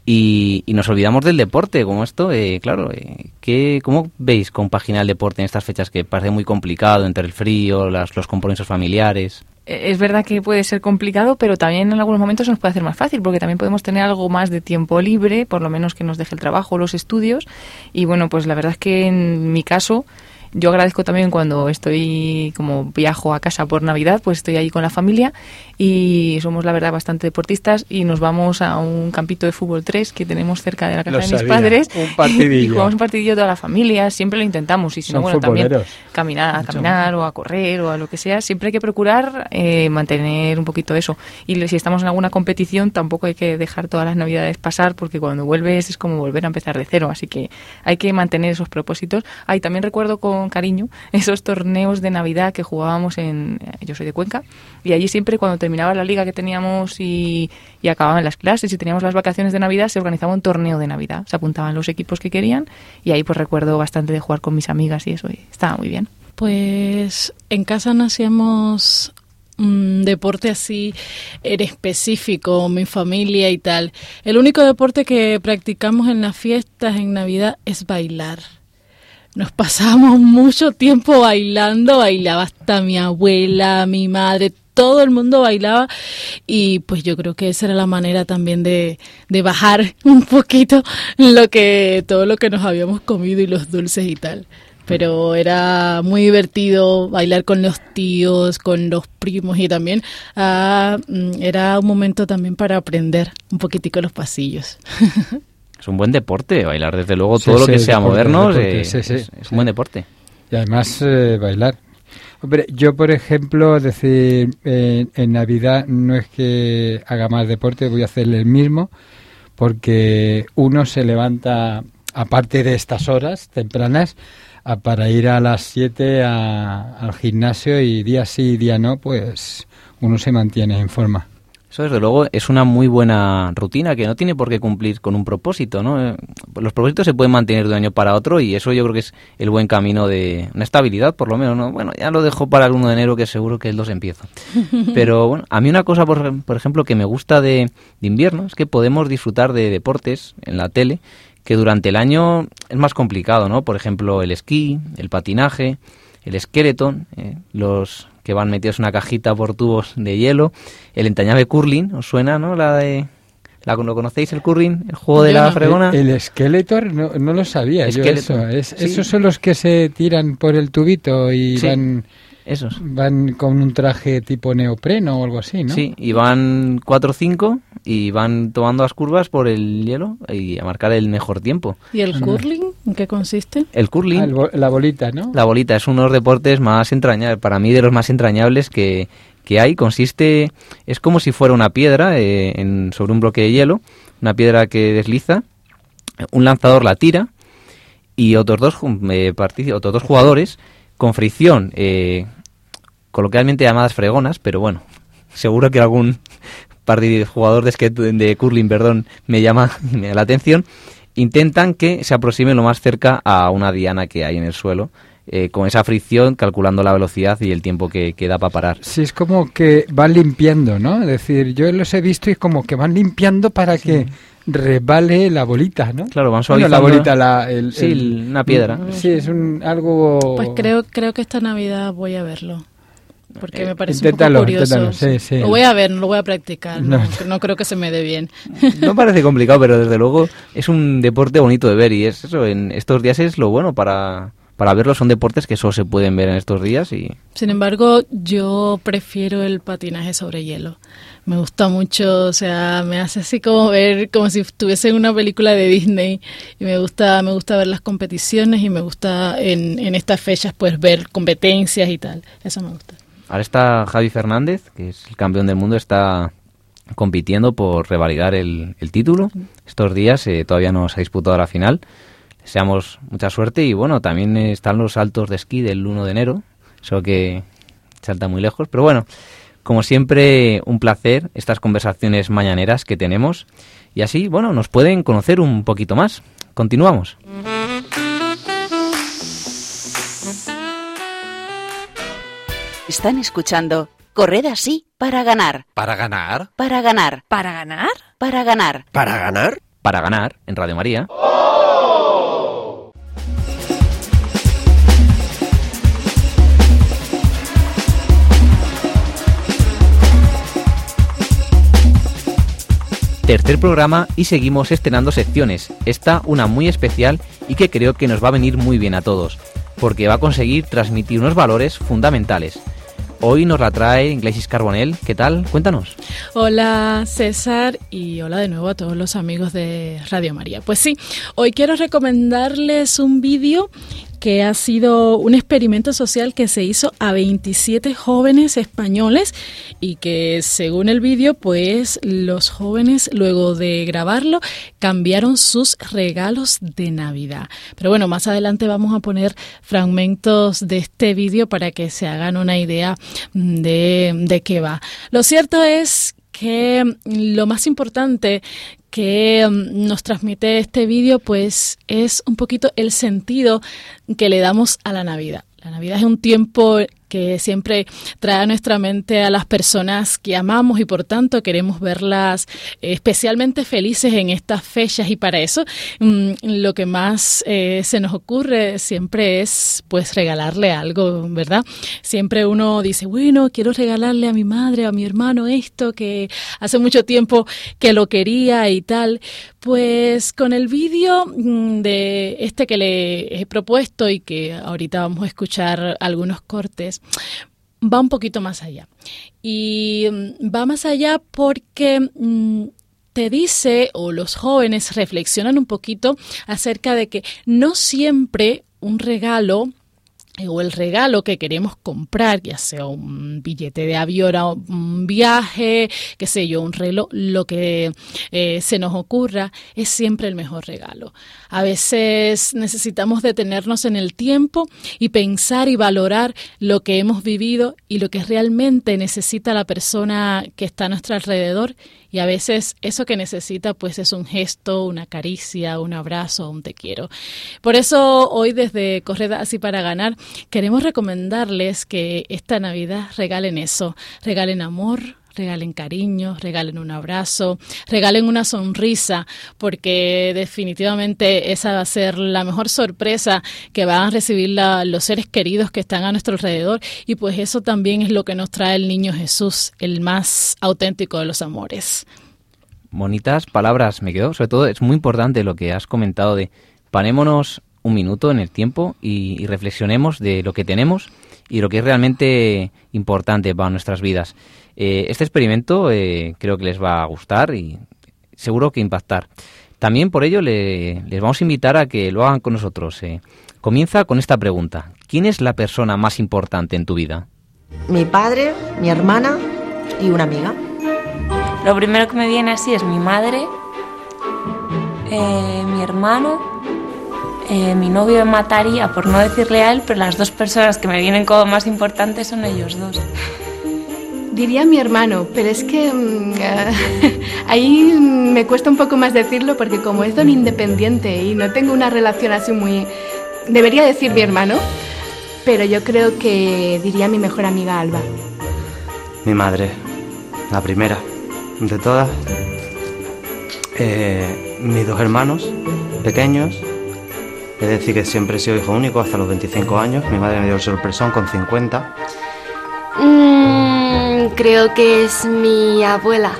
y, nos olvidamos del deporte, como esto, eh, claro, eh, ¿qué, ¿cómo veis compaginar el deporte en estas fechas que parece muy complicado entre el frío, las, los compromisos familiares? Es verdad que puede ser complicado, pero también en algunos momentos nos puede hacer más fácil, porque también podemos tener algo más de tiempo libre, por lo menos que nos deje el trabajo los estudios. Y bueno, pues la verdad es que en mi caso, Yo agradezco también cuando estoy como viajo a casa por Navidad, pues estoy ahí con la familia y somos la verdad bastante deportistas y nos vamos a un campito de fútbol 3 que tenemos cerca de la casa Lo de mis sabía, padres un partidillo. y jugamos un partidillo toda la familia, siempre lo intentamos y si no, bueno, también caminar, a caminar o a correr o a lo que sea, siempre hay que procurar eh, mantener un poquito eso. Y si estamos en alguna competición, tampoco hay que dejar todas las navidades pasar porque cuando vuelves es como volver a empezar de cero. Así que hay que mantener esos propósitos. Ahí también recuerdo con cariño esos torneos de Navidad que jugábamos en. Yo soy de Cuenca y allí siempre cuando terminaba la liga que teníamos y, acababan las clases y teníamos las vacaciones de Navidad, se organizaba un torneo de Navidad. Se apuntaban los equipos que querían y ahí pues recuerdo bastante de jugar con mis amigas y eso. Y estaba muy bien. Pues en casa no hacíamos un deporte así en específico, mi familia y tal. El único deporte que practicamos en las fiestas, en Navidad, es bailar. Nos pasamos mucho tiempo bailando, bailaba hasta mi abuela, mi madre, todo el mundo bailaba y pues yo creo que esa era la manera también de, de bajar un poquito lo que todo lo que nos habíamos comido y los dulces y tal pero era muy divertido bailar con los tíos, con los primos y también ah, mm, era un momento también para aprender un poquitico los pasillos. Es un buen deporte, bailar desde luego Sí, todo lo que sea deporte, moderno deporte, eh, sí, sí, es, es sí. un buen deporte. Y además eh, bailar. Hombre, yo por ejemplo, decir, en Navidad no es que haga más deporte, voy a hacer el mismo, porque uno se levanta, aparte de estas horas tempranas, para ir a las 7 a- al gimnasio y día sí día no, pues uno se mantiene en forma. Eso desde luego es una muy buena rutina que no tiene por qué cumplir con un propósito, ¿no? Eh, Los propósitos se pueden mantener de un año para otro y eso yo creo que es el buen camino de una estabilidad, por lo menos, ¿no? Bueno, ya lo dejo para el 1 de enero que seguro que el 2 empiezo. Pero bueno, a mí una cosa, por, por ejemplo, que me gusta de, de invierno es que podemos disfrutar de deportes en la tele que durante el año es más complicado, ¿no? Por ejemplo, el esquí, el patinaje, el skeleton, eh, los que van metidos en una cajita por tubos de hielo, el entrañable curling, ¿os suena, no? La de... La, ¿Lo conocéis el curling? El juego de la fregona. El, el Skeletor no, no lo sabía yo eso. Es- sí. Esos son los que se tiran por el tubito y Sí. van... Esos. Van con un traje tipo neopreno o algo así, ¿no? Sí, y van 4 o 5 y van tomando las curvas por el hielo y a marcar el mejor tiempo. ¿Y el curling? ¿En qué consiste? El curling, Ah, el bo- la bolita, ¿no? la bolita, es uno de los deportes más entrañables, para mí de los más entrañables que, que hay. Consiste, es como si fuera una piedra eh, en, sobre un bloque de hielo, una piedra que desliza, un lanzador la tira y otros dos, eh, otros dos jugadores con fricción, eh, coloquialmente llamadas fregonas, pero bueno, seguro que algún partido jugador de, skate- de curling perdón, me llama y me da la atención, intentan que se aproxime lo más cerca a una diana que hay en el suelo, eh, con esa fricción, calculando la velocidad y el tiempo que, que da para parar. Sí, es como que van limpiando, ¿no? Es decir, yo los he visto y como que van limpiando para que resbale la bolita, ¿no? Claro, van Bueno, la suavizando- bolita, la, el, Sí, el- una piedra. Sí, es un algo... Pues creo creo que esta Navidad voy a verlo. Porque Eh, me parece inténtalo, un poco curioso. inténtalo, sí, sí. Lo voy a ver, no lo voy a practicar. No, No. no creo que se me dé bien. No parece complicado, pero desde luego es un deporte bonito de ver y es eso, en estos días es lo bueno para, para verlo, son deportes que solo se pueden ver en estos días y Sin embargo, yo prefiero el patinaje sobre hielo. Me gusta mucho, o sea, me hace así como ver como si estuviese en una película de Disney y me gusta me gusta ver las competiciones y me gusta en, en estas fechas pues ver competencias y tal. Eso me gusta. Ahora está Javi Fernández, que es el campeón del mundo, está compitiendo por revalidar el, el título. Estos días eh, todavía no se ha disputado la final. Deseamos mucha suerte y bueno, también están los saltos de esquí del 1 de enero, solo que salta muy lejos. Pero bueno, como siempre, un placer estas conversaciones mañaneras que tenemos y así, bueno, nos pueden conocer un poquito más. Continuamos. Están escuchando Corred así para ganar, ¿Para ganar? para ganar, ¿Para ganar? para ganar. ¿Para ganar? Para ganar en Radio María. Tercer programa y seguimos estrenando secciones. Esta una muy especial y que creo que nos va a venir muy bien a todos. porque va a conseguir transmitir unos valores fundamentales. Hoy nos la trae Iglesias Carbonell. ¿Qué tal? Cuéntanos. Hola César y hola de nuevo a todos los amigos de Radio María. Pues sí, hoy quiero recomendarles un vídeo que ha sido un experimento social que se hizo a 27 jóvenes españoles y que según el vídeo, pues los jóvenes luego de grabarlo cambiaron sus regalos de Navidad. Pero bueno, más adelante vamos a poner fragmentos de este vídeo para que se hagan una idea de, de qué va. Lo cierto es que lo más importante que mm, nos transmite este vídeo pues es un poquito el sentido que le damos a la Navidad. La Navidad es un tiempo que siempre trae a nuestra mente a las personas que amamos y por tanto queremos verlas especialmente felices en estas fechas y para eso mm, lo que más eh, se nos ocurre siempre es pues regalarle algo, ¿verdad? Siempre uno dice, bueno, quiero regalarle a mi madre, a mi hermano esto que hace mucho tiempo que lo quería y tal. Pues con el vídeo mm, de este que le he propuesto y que ahorita vamos a escuchar algunos cortes, va un poquito más allá. Y mm, va más allá porque mm, te dice, o los jóvenes reflexionan un poquito acerca de que no siempre un regalo o el regalo que queremos comprar, ya sea un billete de avión un viaje, qué sé yo, un reloj, lo que eh, se nos ocurra, es siempre el mejor regalo. A veces necesitamos detenernos en el tiempo y pensar y valorar lo que hemos vivido y lo que realmente necesita la persona que está a nuestro alrededor y a veces eso que necesita pues es un gesto, una caricia, un abrazo, un te quiero. Por eso hoy desde Correda Así para Ganar queremos recomendarles que esta Navidad regalen eso, regalen amor, regalen cariño, regalen un abrazo, regalen una sonrisa, porque definitivamente esa va a ser la mejor sorpresa que van a recibir los seres queridos que están a nuestro alrededor y pues eso también es lo que nos trae el niño Jesús, el más auténtico de los amores. Bonitas palabras me quedo, sobre todo es muy importante lo que has comentado de parémonos un minuto en el tiempo y, y reflexionemos de lo que tenemos y lo que es realmente importante para nuestras vidas. Eh, este experimento eh, creo que les va a gustar y seguro que impactar. También por ello les vamos a invitar a que lo hagan con nosotros. Eh. Comienza con esta pregunta. ¿Quién es la persona más importante en tu vida? Mi padre, mi hermana y una amiga. Lo primero que me viene así es mi madre, mi hermano, mi novio me mataría por no decirle a él, pero las dos personas que me vienen como más importantes son ellos dos. Diría mi hermano, pero es que mm, ahí me cuesta un poco más decirlo porque como es don independiente y no tengo una relación así muy... Debería decir mi hermano, pero yo creo que diría mi mejor amiga Alba. Mi madre, la primera de todas. Eh, mis dos hermanos pequeños. Es decir, que siempre he sido hijo único hasta los 25 años. Mi madre me dio el sorpresón con 50. Mm, creo que es mi abuela.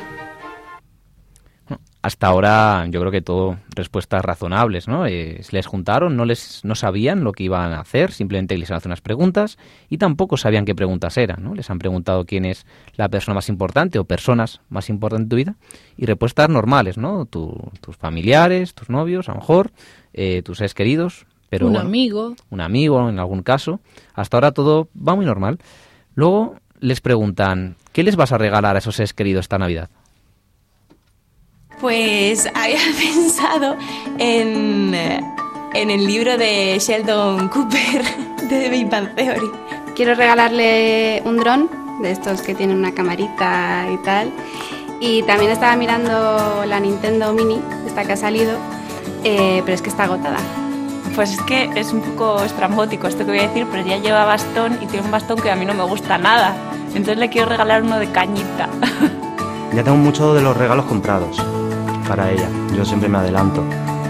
Hasta ahora yo creo que todo respuestas razonables, ¿no? Eh, les juntaron, no les no sabían lo que iban a hacer, simplemente les han hecho unas preguntas y tampoco sabían qué preguntas eran, ¿no? Les han preguntado quién es la persona más importante o personas más importantes en tu vida y respuestas normales, ¿no? tus familiares, tus novios, a lo mejor, eh, tus seres queridos, pero un amigo, un amigo en algún caso. Hasta ahora todo va muy normal. Luego les preguntan, ¿qué les vas a regalar a esos seres queridos esta Navidad? Pues había pensado en, en el libro de Sheldon Cooper de Big Bang Theory. Quiero regalarle un dron de estos que tienen una camarita y tal. Y también estaba mirando la Nintendo Mini, esta que ha salido, eh, pero es que está agotada. Pues es que es un poco estrambótico esto que voy a decir, pero ya lleva bastón y tiene un bastón que a mí no me gusta nada. Entonces le quiero regalar uno de cañita. Ya tengo muchos de los regalos comprados para ella. Yo siempre me adelanto.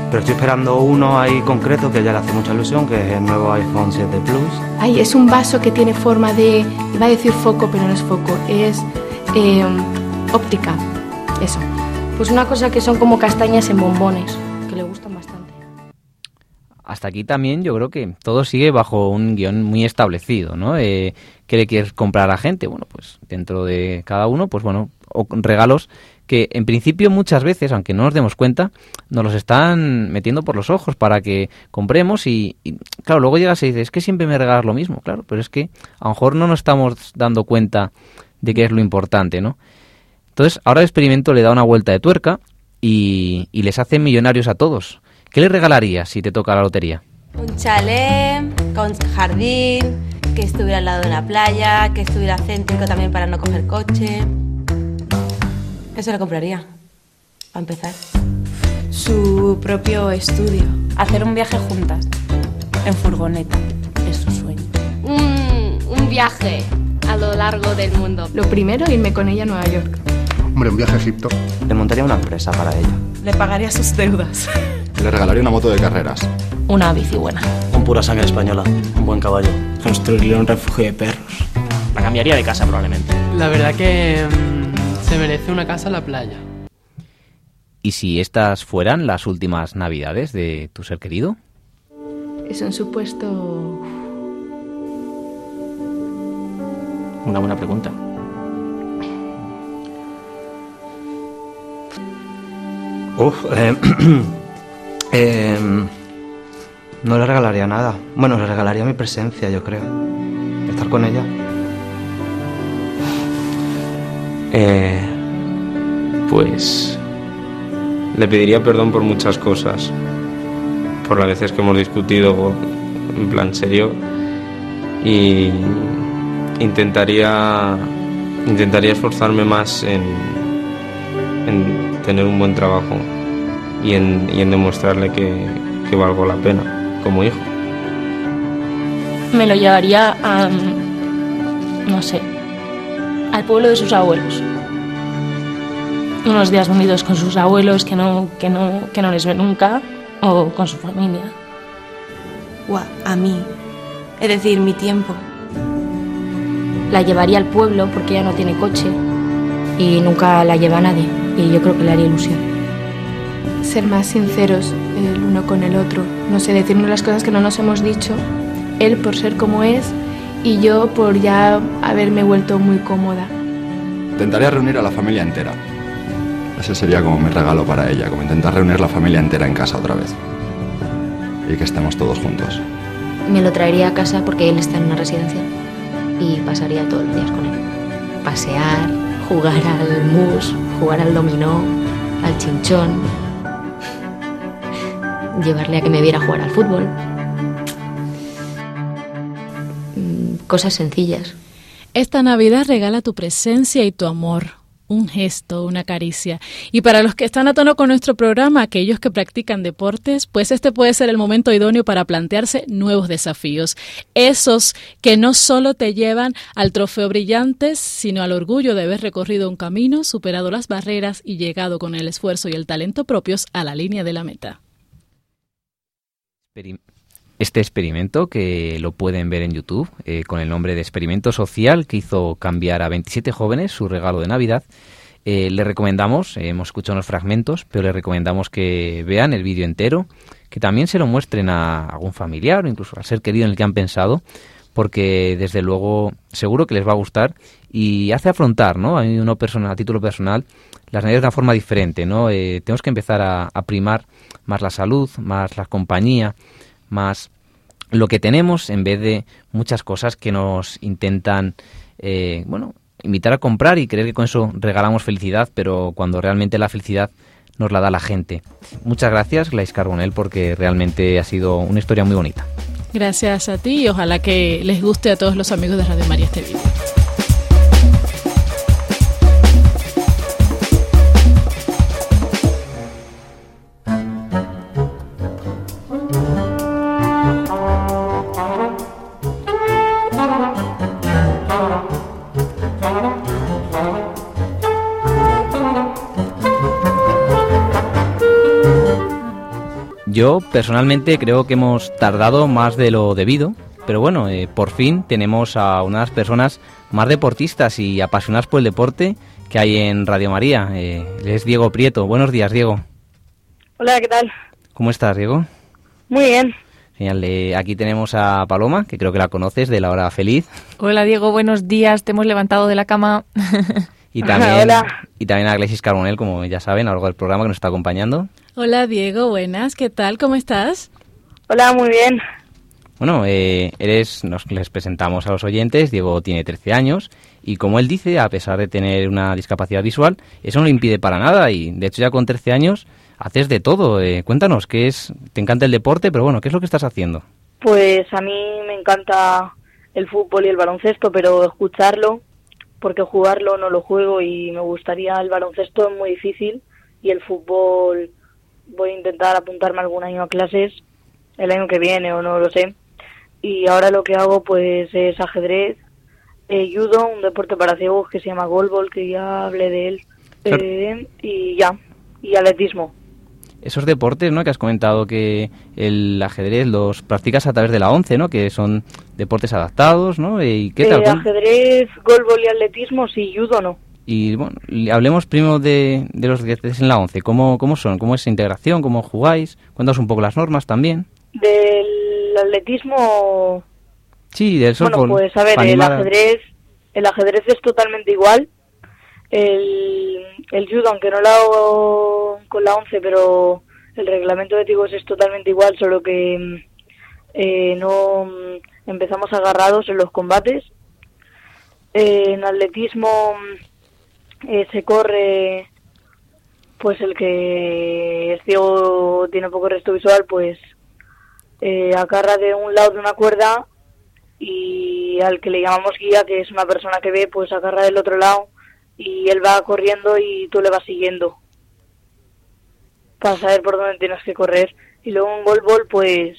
Pero estoy esperando uno ahí concreto que a ella le hace mucha ilusión, que es el nuevo iPhone 7 Plus. Ay, es un vaso que tiene forma de, iba a decir foco, pero no es foco, es eh, óptica. Eso. Pues una cosa que son como castañas en bombones, que le gustan. Hasta aquí también yo creo que todo sigue bajo un guion muy establecido, ¿no? Eh, ¿Qué le quieres comprar a la gente? Bueno, pues dentro de cada uno, pues bueno, o regalos que en principio muchas veces, aunque no nos demos cuenta, nos los están metiendo por los ojos para que compremos y, claro, luego llegas y dices, es que siempre me regalas lo mismo, claro, pero es que a lo mejor no nos estamos dando cuenta de qué es lo importante, ¿no? Entonces, ahora el experimento le da una vuelta de tuerca y, y les hace millonarios a todos. ¿Qué le regalarías si te toca la lotería? Un chalet con jardín, que estuviera al lado de una playa, que estuviera céntrico también para no coger coche. Eso lo compraría, para empezar. Su propio estudio. Hacer un viaje juntas, en furgoneta, es su sueño. Un, un viaje a lo largo del mundo. Lo primero, irme con ella a Nueva York. Hombre, un viaje a Egipto. Le montaría una empresa para ella. Le pagaría sus deudas. Le regalaría una moto de carreras. Una bici buena. Con pura sangre española, un buen caballo. Construirle un refugio de perros. La cambiaría de casa probablemente. La verdad que mm, se merece una casa en la playa. ¿Y si estas fueran las últimas navidades de tu ser querido? Es un supuesto... Una buena pregunta. Uf, eh, eh, no le regalaría nada. Bueno, le regalaría mi presencia, yo creo. Estar con ella. Eh, pues le pediría perdón por muchas cosas, por las veces que hemos discutido en plan serio y intentaría intentaría esforzarme más en, en tener un buen trabajo y en, y en demostrarle que, que valgo la pena como hijo. Me lo llevaría a. no sé. al pueblo de sus abuelos. Unos días unidos con sus abuelos que no, que no, que no les ve nunca, o con su familia. Guau, a mí. Es decir, mi tiempo. La llevaría al pueblo porque ella no tiene coche y nunca la lleva nadie. Y yo creo que le haría ilusión. Ser más sinceros el uno con el otro. No sé, decirnos las cosas que no nos hemos dicho. Él por ser como es y yo por ya haberme vuelto muy cómoda. Intentaría reunir a la familia entera. Ese sería como mi regalo para ella, como intentar reunir la familia entera en casa otra vez. Y que estemos todos juntos. Me lo traería a casa porque él está en una residencia y pasaría todos los días con él. Pasear, jugar al mus, jugar al dominó, al chinchón, llevarle a que me viera jugar al fútbol. Mm, Cosas sencillas. Esta Navidad regala tu presencia y tu amor. Un gesto, una caricia. Y para los que están a tono con nuestro programa, aquellos que practican deportes, pues este puede ser el momento idóneo para plantearse nuevos desafíos. Esos que no solo te llevan al trofeo brillantes, sino al orgullo de haber recorrido un camino, superado las barreras y llegado con el esfuerzo y el talento propios a la línea de la meta. Este experimento, que lo pueden ver en YouTube, eh, con el nombre de Experimento Social, que hizo cambiar a 27 jóvenes su regalo de Navidad, eh, le recomendamos, eh, hemos escuchado unos fragmentos, pero le recomendamos que vean el vídeo entero, que también se lo muestren a algún familiar o incluso al ser querido en el que han pensado, porque desde luego seguro que les va a gustar y hace afrontar, ¿no? A mí uno a título personal, las navidades de una forma diferente, ¿no? Eh, tenemos que empezar a, primar más la salud, más la compañía, más lo que tenemos en vez de muchas cosas que nos intentan, eh, bueno, invitar a comprar y creer que con eso regalamos felicidad, pero cuando realmente la felicidad nos la da la gente. Muchas gracias, Glais Carbonell, porque realmente ha sido una historia muy bonita. Gracias a ti y ojalá que les guste a todos los amigos de Radio María este. Yo personalmente creo que hemos tardado más de lo debido, pero bueno, eh, por fin tenemos a unas personas más deportistas y apasionadas por el deporte que hay en Radio María. Eh, es Diego Prieto. Buenos días, Diego. Hola, ¿qué tal? ¿Cómo estás, Diego? Muy bien. Genial. Eh, aquí tenemos a Paloma, que creo que la conoces, de La Hora Feliz. Hola Diego, buenos días. Te hemos levantado de la cama. Y también, y también a Glesis Carbonell, como ya saben, a lo largo del programa que nos está acompañando. Hola Diego, buenas. ¿Qué tal? ¿Cómo estás? Hola, muy bien. Bueno, eh, eres, nos les presentamos a los oyentes. Diego tiene 13 años y como él dice, a pesar de tener una discapacidad visual, eso no le impide para nada y de hecho ya con 13 años haces de todo. Eh, cuéntanos, ¿qué es? Te encanta el deporte, pero bueno, ¿qué es lo que estás haciendo? Pues a mí me encanta el fútbol y el baloncesto, pero escucharlo, porque jugarlo no lo juego y me gustaría el baloncesto es muy difícil y el fútbol voy a intentar apuntarme algún año a clases el año que viene o no lo sé y ahora lo que hago pues es ajedrez eh, judo un deporte para ciegos que se llama golbol que ya hablé de él eh, y ya y atletismo esos deportes, ¿no? Que has comentado que el ajedrez los practicas a través de la ONCE, ¿no? Que son deportes adaptados, ¿no? ¿Y qué tal? Eh, ajedrez, golbol y atletismo, sí, judo no. Y bueno, hablemos primero de, de los deportes en la ONCE. ¿Cómo, ¿Cómo son? ¿Cómo es esa integración? ¿Cómo jugáis? Cuéntanos un poco las normas también. Del atletismo... Sí, del softball. Bueno, pues a ver, el ajedrez, el ajedrez es totalmente igual. El, el judo, aunque no lo hago con la 11, pero el reglamento de Tigos es totalmente igual, solo que eh, no empezamos agarrados en los combates. Eh, en atletismo eh, se corre, pues el que es ciego tiene poco resto visual, pues agarra de un lado de una cuerda y al que le llamamos guía, que es una persona que ve, pues agarra del otro lado y él va corriendo y tú le vas siguiendo para saber por dónde tienes que correr. Y luego en golbol pues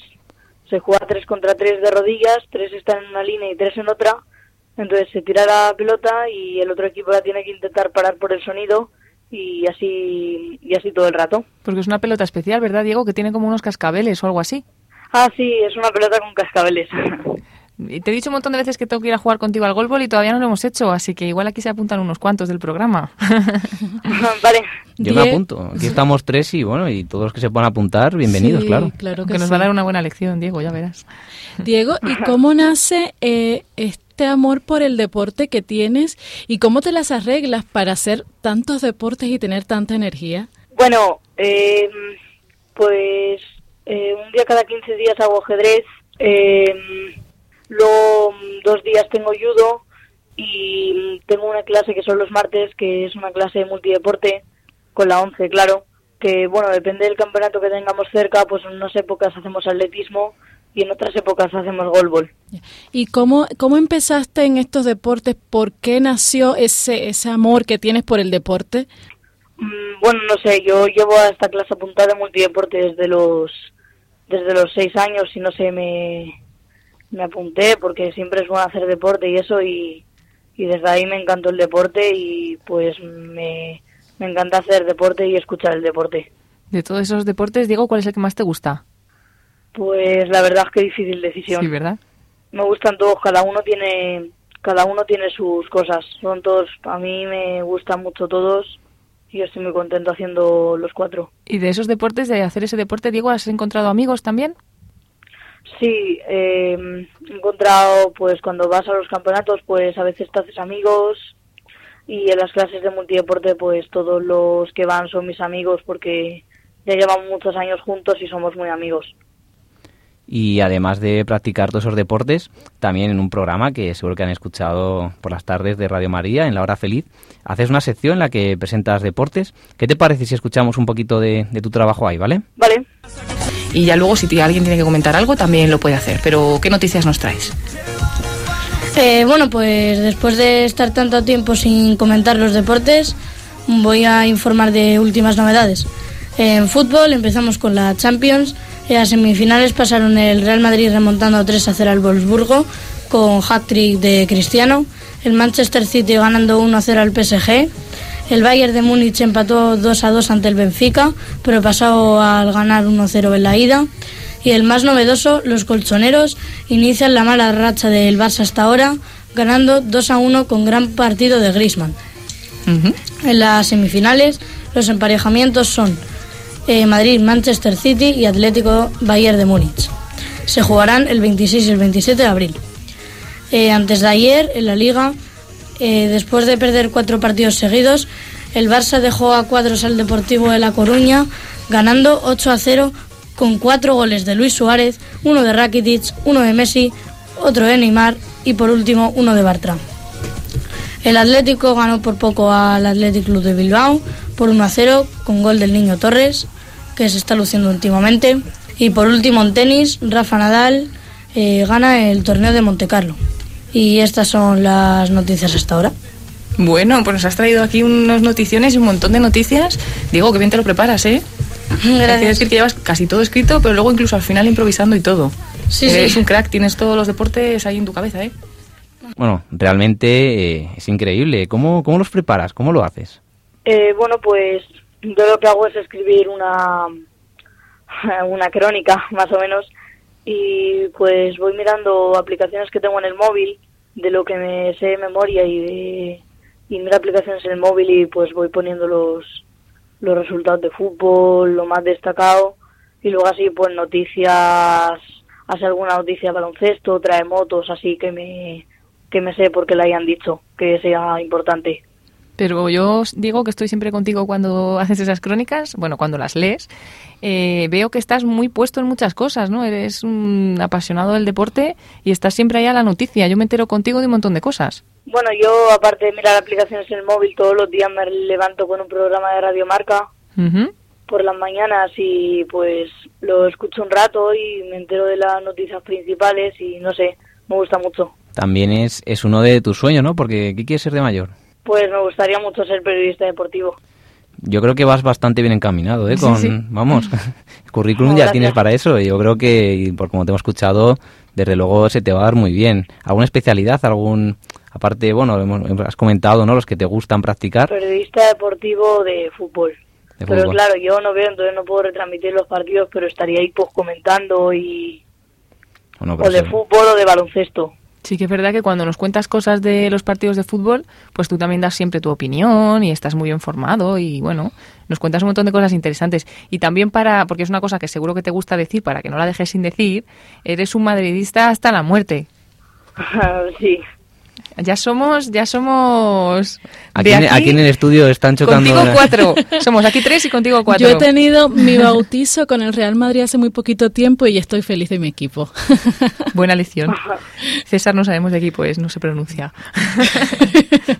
se juega 3 contra 3 de rodillas, tres están en una línea y tres en otra. Entonces se tira la pelota y el otro equipo la tiene que intentar parar por el sonido y así y así todo el rato. Porque es una pelota especial, ¿verdad, Diego? Que tiene como unos cascabeles o algo así. Ah, sí, es una pelota con cascabeles. Y te he dicho un montón de veces que tengo que ir a jugar contigo al golbol y todavía no lo hemos hecho, así que igual aquí se apuntan unos cuantos del programa. vale. Yo me apunto. Aquí estamos tres y bueno, y todos los que se puedan apuntar, bienvenidos, claro. claro que, nos va a dar una buena lección, Diego, ya verás. Diego, ¿y cómo nace eh, este amor por el deporte que tienes y cómo te las arreglas para hacer tantos deportes y tener tanta energía? Bueno, eh, pues eh, un día cada 15 días hago ajedrez. Eh, Luego mm, dos días tengo judo y tengo una clase que son los martes, que es una clase de multideporte con la 11, claro, que bueno, depende del campeonato que tengamos cerca, pues en unas épocas hacemos atletismo y en otras épocas hacemos golbol. ¿Y cómo, cómo empezaste en estos deportes? ¿Por qué nació ese, ese amor que tienes por el deporte? Mm, bueno, no sé, yo llevo a esta clase apuntada de multideporte desde los, desde los seis años y no sé, me, me apunté porque siempre es bueno hacer deporte y eso y, desde ahí me encantó el deporte y pues me, me encanta hacer deporte y escuchar el deporte. De todos esos deportes, Diego, ¿cuál es el que más te gusta? Pues la verdad es que difícil decisión. Sí, ¿verdad? Me gustan todos, cada uno tiene cada uno tiene sus cosas. Son todos, a mí me gustan mucho todos y estoy muy contento haciendo los cuatro. ¿Y de esos deportes, de hacer ese deporte, Diego, has encontrado amigos también? Sí, eh, he encontrado, pues cuando vas a los campeonatos, pues a veces te haces amigos y en las clases de multideporte, pues todos los que van son mis amigos porque ya llevamos muchos años juntos y somos muy amigos. Y además de practicar todos esos deportes, también en un programa que seguro que han escuchado por las tardes de Radio María, en La Hora Feliz, haces una sección en la que presentas deportes. ¿Qué te parece si escuchamos un poquito de, de tu trabajo ahí, vale? Vale y ya luego si alguien tiene que comentar algo también lo puede hacer. Pero ¿qué noticias nos traes? Eh, bueno, pues después de estar tanto tiempo sin comentar los deportes, voy a informar de últimas novedades. En fútbol empezamos con la Champions. En las semifinales pasaron el Real Madrid remontando 3 a 0 al Wolfsburgo con hat-trick de Cristiano. El Manchester City ganando 1 a 0 al PSG. El Bayern de Múnich empató 2 a 2 ante el Benfica, pero pasó al ganar 1 0 en la ida. Y el más novedoso, los colchoneros inician la mala racha del Barça hasta ahora, ganando 2 a 1 con gran partido de Griezmann. En las semifinales, los emparejamientos son eh, Madrid, Manchester City y Atlético Bayern de Múnich. se jugarán el 26 y el 27 de abril. Eh, antes de ayer, en la liga, eh, después de perder cuatro partidos seguidos, el Barça dejó a cuadros al Deportivo de La Coruña, ganando 8 a 0 con cuatro goles de Luis Suárez, uno de Rakitic, uno de Messi, otro de Neymar y por último uno de Bartra. El Atlético ganó por poco al Athletic Club de Bilbao por 1 a 0 con gol del niño Torres, que se está luciendo últimamente. Y por último en tenis, Rafa Nadal eh, gana el torneo de Monte Carlo. Y estas son las noticias hasta ahora. Bueno, pues nos has traído aquí unas noticiones y un montón de noticias. Digo, que bien te lo preparas, ¿eh? Gracias. Hay que decir que llevas casi todo escrito, pero luego incluso al final improvisando y todo. Sí, Eres sí. un crack, tienes todos los deportes ahí en tu cabeza, ¿eh? Bueno, realmente eh, es increíble. ¿Cómo, ¿Cómo los preparas? ¿Cómo lo haces? Eh, bueno, pues yo lo que hago es escribir una, una crónica, más o menos, y pues voy mirando aplicaciones que tengo en el móvil, de lo que me sé de memoria y de y miro aplicaciones en el móvil y pues voy poniendo los, los resultados de fútbol, lo más destacado, y luego así pues noticias, hace alguna noticia de baloncesto, trae motos, así que me, que me sé porque le hayan dicho que sea importante. Pero yo os digo que estoy siempre contigo cuando haces esas crónicas, bueno, cuando las lees. Eh, veo que estás muy puesto en muchas cosas, ¿no? Eres un apasionado del deporte y estás siempre ahí a la noticia. Yo me entero contigo de un montón de cosas. Bueno, yo aparte de mirar aplicaciones en el móvil, todos los días me levanto con un programa de Radio Marca Ujú. por las mañanas y pues lo escucho un rato y me entero de las noticias principales y no sé, me gusta mucho. También es, es uno de tus sueños, ¿no? Porque ¿qué quieres ser de mayor? Pues me gustaría mucho ser periodista deportivo. Yo creo que vas bastante bien encaminado, ¿eh? Con, sí. vamos, el currículum No, ya gracias. tienes para eso. y Yo creo que, por como te hemos escuchado, desde luego se te va a dar muy bien. ¿Alguna especialidad? ¿Algún, aparte, bueno, hemos- has comentado, ¿no? Los que te gustan practicar. Periodista deportivo de fútbol. De pero fútbol. claro, yo no veo, entonces no puedo retransmitir los partidos, pero estaría ahí pues comentando y Bueno, o de sí. fútbol o de baloncesto. Sí que es verdad que cuando nos cuentas cosas de los partidos de fútbol, pues tú también das siempre tu opinión y estás muy informado y bueno, nos cuentas un montón de cosas interesantes. Y también para, porque es una cosa que seguro que te gusta decir, para que no la dejes sin decir, eres un madridista hasta la muerte. sí. Ya somos, ya somos... Aquí, de aquí en el estudio están chocando. Contigo cuatro. Somos aquí tres y contigo cuatro. Yo he tenido mi bautizo con el Real Madrid hace muy poquito tiempo y estoy feliz de mi equipo. Buena lección. César no sabemos de qué pues no se pronuncia.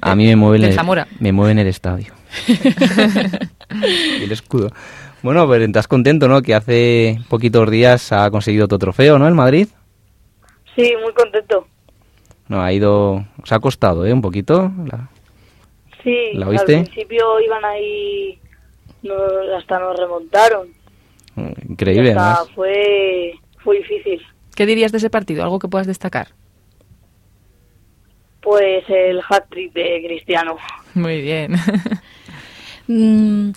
A mí me mueve, en Del el, Zamora. me mueve en el estadio. y el escudo. Bueno, pero estás contento, ¿no? Que hace poquitos días ha conseguido otro trofeo, ¿no? El Madrid. Sí, muy contento. No, ha ido... Os ha costado, ¿eh? Un poquito. la- Sí, ¿La al oíste? principio iban ahí, no, hasta nos remontaron. Increíble, hasta además. fue, fue difícil. ¿Qué dirías de ese partido? ¿Algo que puedas destacar? Pues el hat-trick de Cristiano. Muy bien. Mm,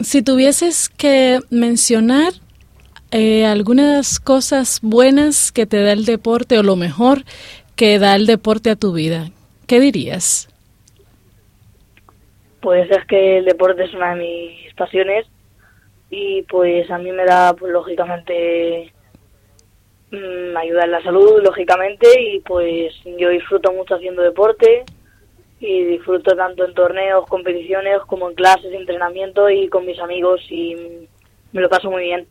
si tuvieses que mencionar eh, algunas cosas buenas que te da el deporte o lo mejor que da el deporte a tu vida, ¿qué dirías? Pues es que el deporte es una de mis pasiones y pues a mí me da, pues lógicamente, mm, ayuda en la salud, lógicamente, y pues yo disfruto mucho haciendo deporte y disfruto tanto en torneos, competiciones, como en clases, entrenamiento y con mis amigos y me lo paso muy bien.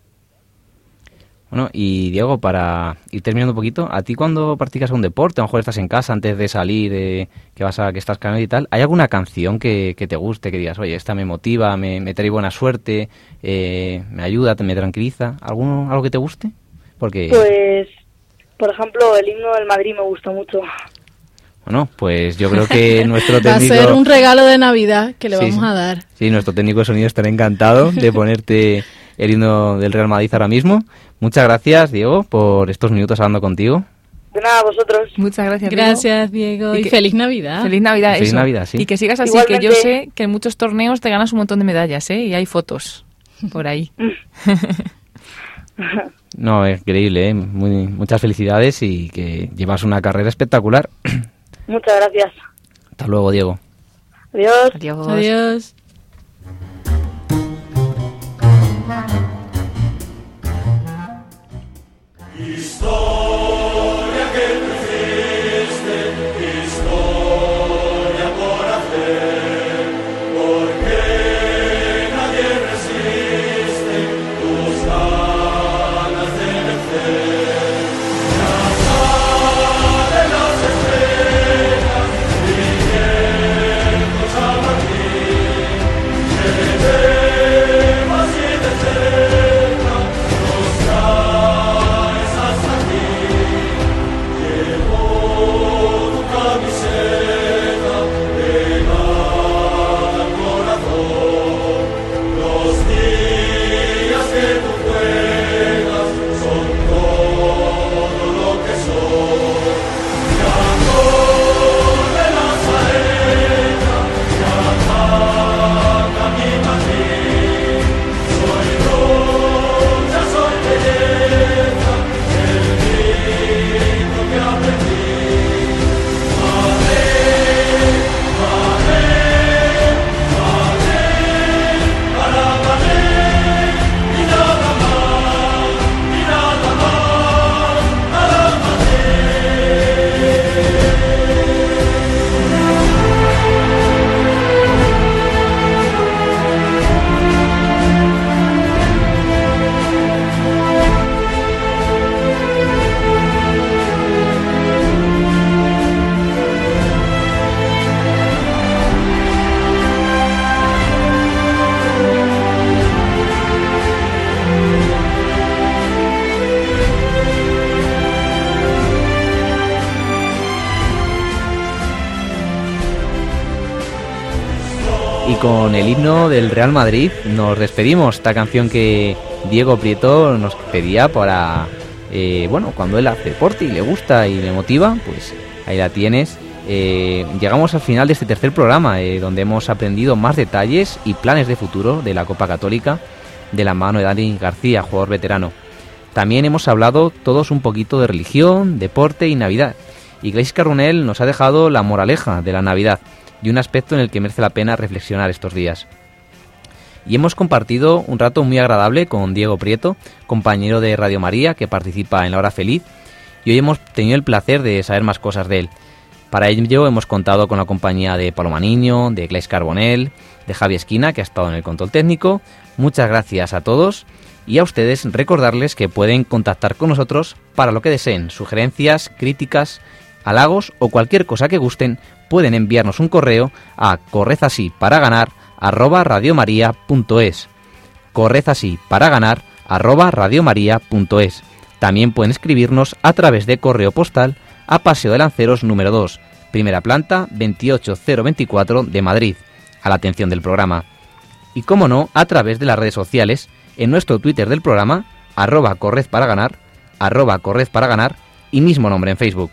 Bueno, y Diego, para ir terminando un poquito, a ti cuando practicas un deporte, a lo mejor estás en casa antes de salir, eh, que vas a que estás caminando y tal, ¿hay alguna canción que, que te guste, que digas, oye, esta me motiva, me, me trae buena suerte, eh, me ayuda, me tranquiliza? ¿Alguno, ¿Algo que te guste? Porque, Pues, por ejemplo, el himno del Madrid me gusta mucho. bueno, pues yo creo que nuestro Va a técnico... ser un regalo de Navidad que le Sí, vamos sí. a dar. Sí, nuestro técnico de sonido estará encantado de ponerte el himno del Real Madrid ahora mismo. Muchas gracias, Diego, por estos minutos hablando contigo. De nada, vosotros. Muchas gracias. Diego. Gracias, Diego, y, que- feliz Navidad. Feliz Navidad, Feliz eso. Navidad, sí. Y que sigas así, que yo sé que en muchos torneos te ganas un montón de medallas, ¿eh? Y hay fotos por ahí. No, es increíble, ¿eh? Muy, muchas felicidades y que llevas una carrera espectacular. Muchas gracias. Hasta luego, Diego. Adiós. Adiós. Adiós. El himno del Real Madrid nos despedimos. Esta canción que Diego Prieto nos pedía para, eh, bueno, cuando él hace deporte y le gusta y le motiva, pues ahí la tienes. Eh, llegamos al final de este tercer programa, eh, donde hemos aprendido más detalles y planes de futuro de la Copa Católica de la mano de Dani García, jugador veterano. También hemos hablado todos un poquito de religión, deporte y Navidad. Y Grace Carronel nos ha dejado la moraleja de la Navidad y un aspecto en el que merece la pena reflexionar estos días. Y hemos compartido un rato muy agradable con Diego Prieto, compañero de Radio María que participa en La Hora Feliz, y hoy hemos tenido el placer de saber más cosas de él. Para ello hemos contado con la compañía de Paloma Niño, de Gleis Carbonel, de Javi Esquina, que ha estado en el control técnico. Muchas gracias a todos y a ustedes recordarles que pueden contactar con nosotros para lo que deseen, sugerencias, críticas, halagos o cualquier cosa que gusten, pueden enviarnos un correo a correzasí para ganar arroba radiomaria.es. Corred así para ganar arroba radiomaria.es. También pueden escribirnos a través de correo postal a Paseo de Lanceros número 2, primera planta 28024 de Madrid, a la atención del programa. Y como no, a través de las redes sociales, en nuestro Twitter del programa, arroba corred para ganar, arroba corred para ganar y mismo nombre en Facebook.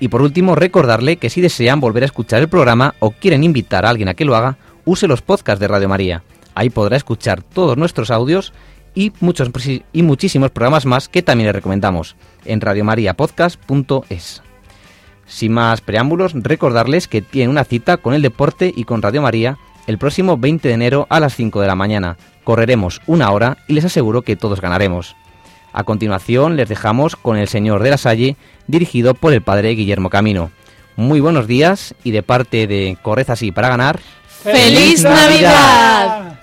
Y por último, recordarle que si desean volver a escuchar el programa o quieren invitar a alguien a que lo haga, use los podcasts de Radio María. Ahí podrá escuchar todos nuestros audios y, muchos, y muchísimos programas más que también le recomendamos en radiomariapodcast.es. Sin más preámbulos, recordarles que tienen una cita con el deporte y con Radio María el próximo 20 de enero a las 5 de la mañana. Correremos una hora y les aseguro que todos ganaremos. A continuación les dejamos con El Señor de la Salle, dirigido por el padre Guillermo Camino. Muy buenos días y de parte de Correz así para ganar. ¡Feliz Navidad!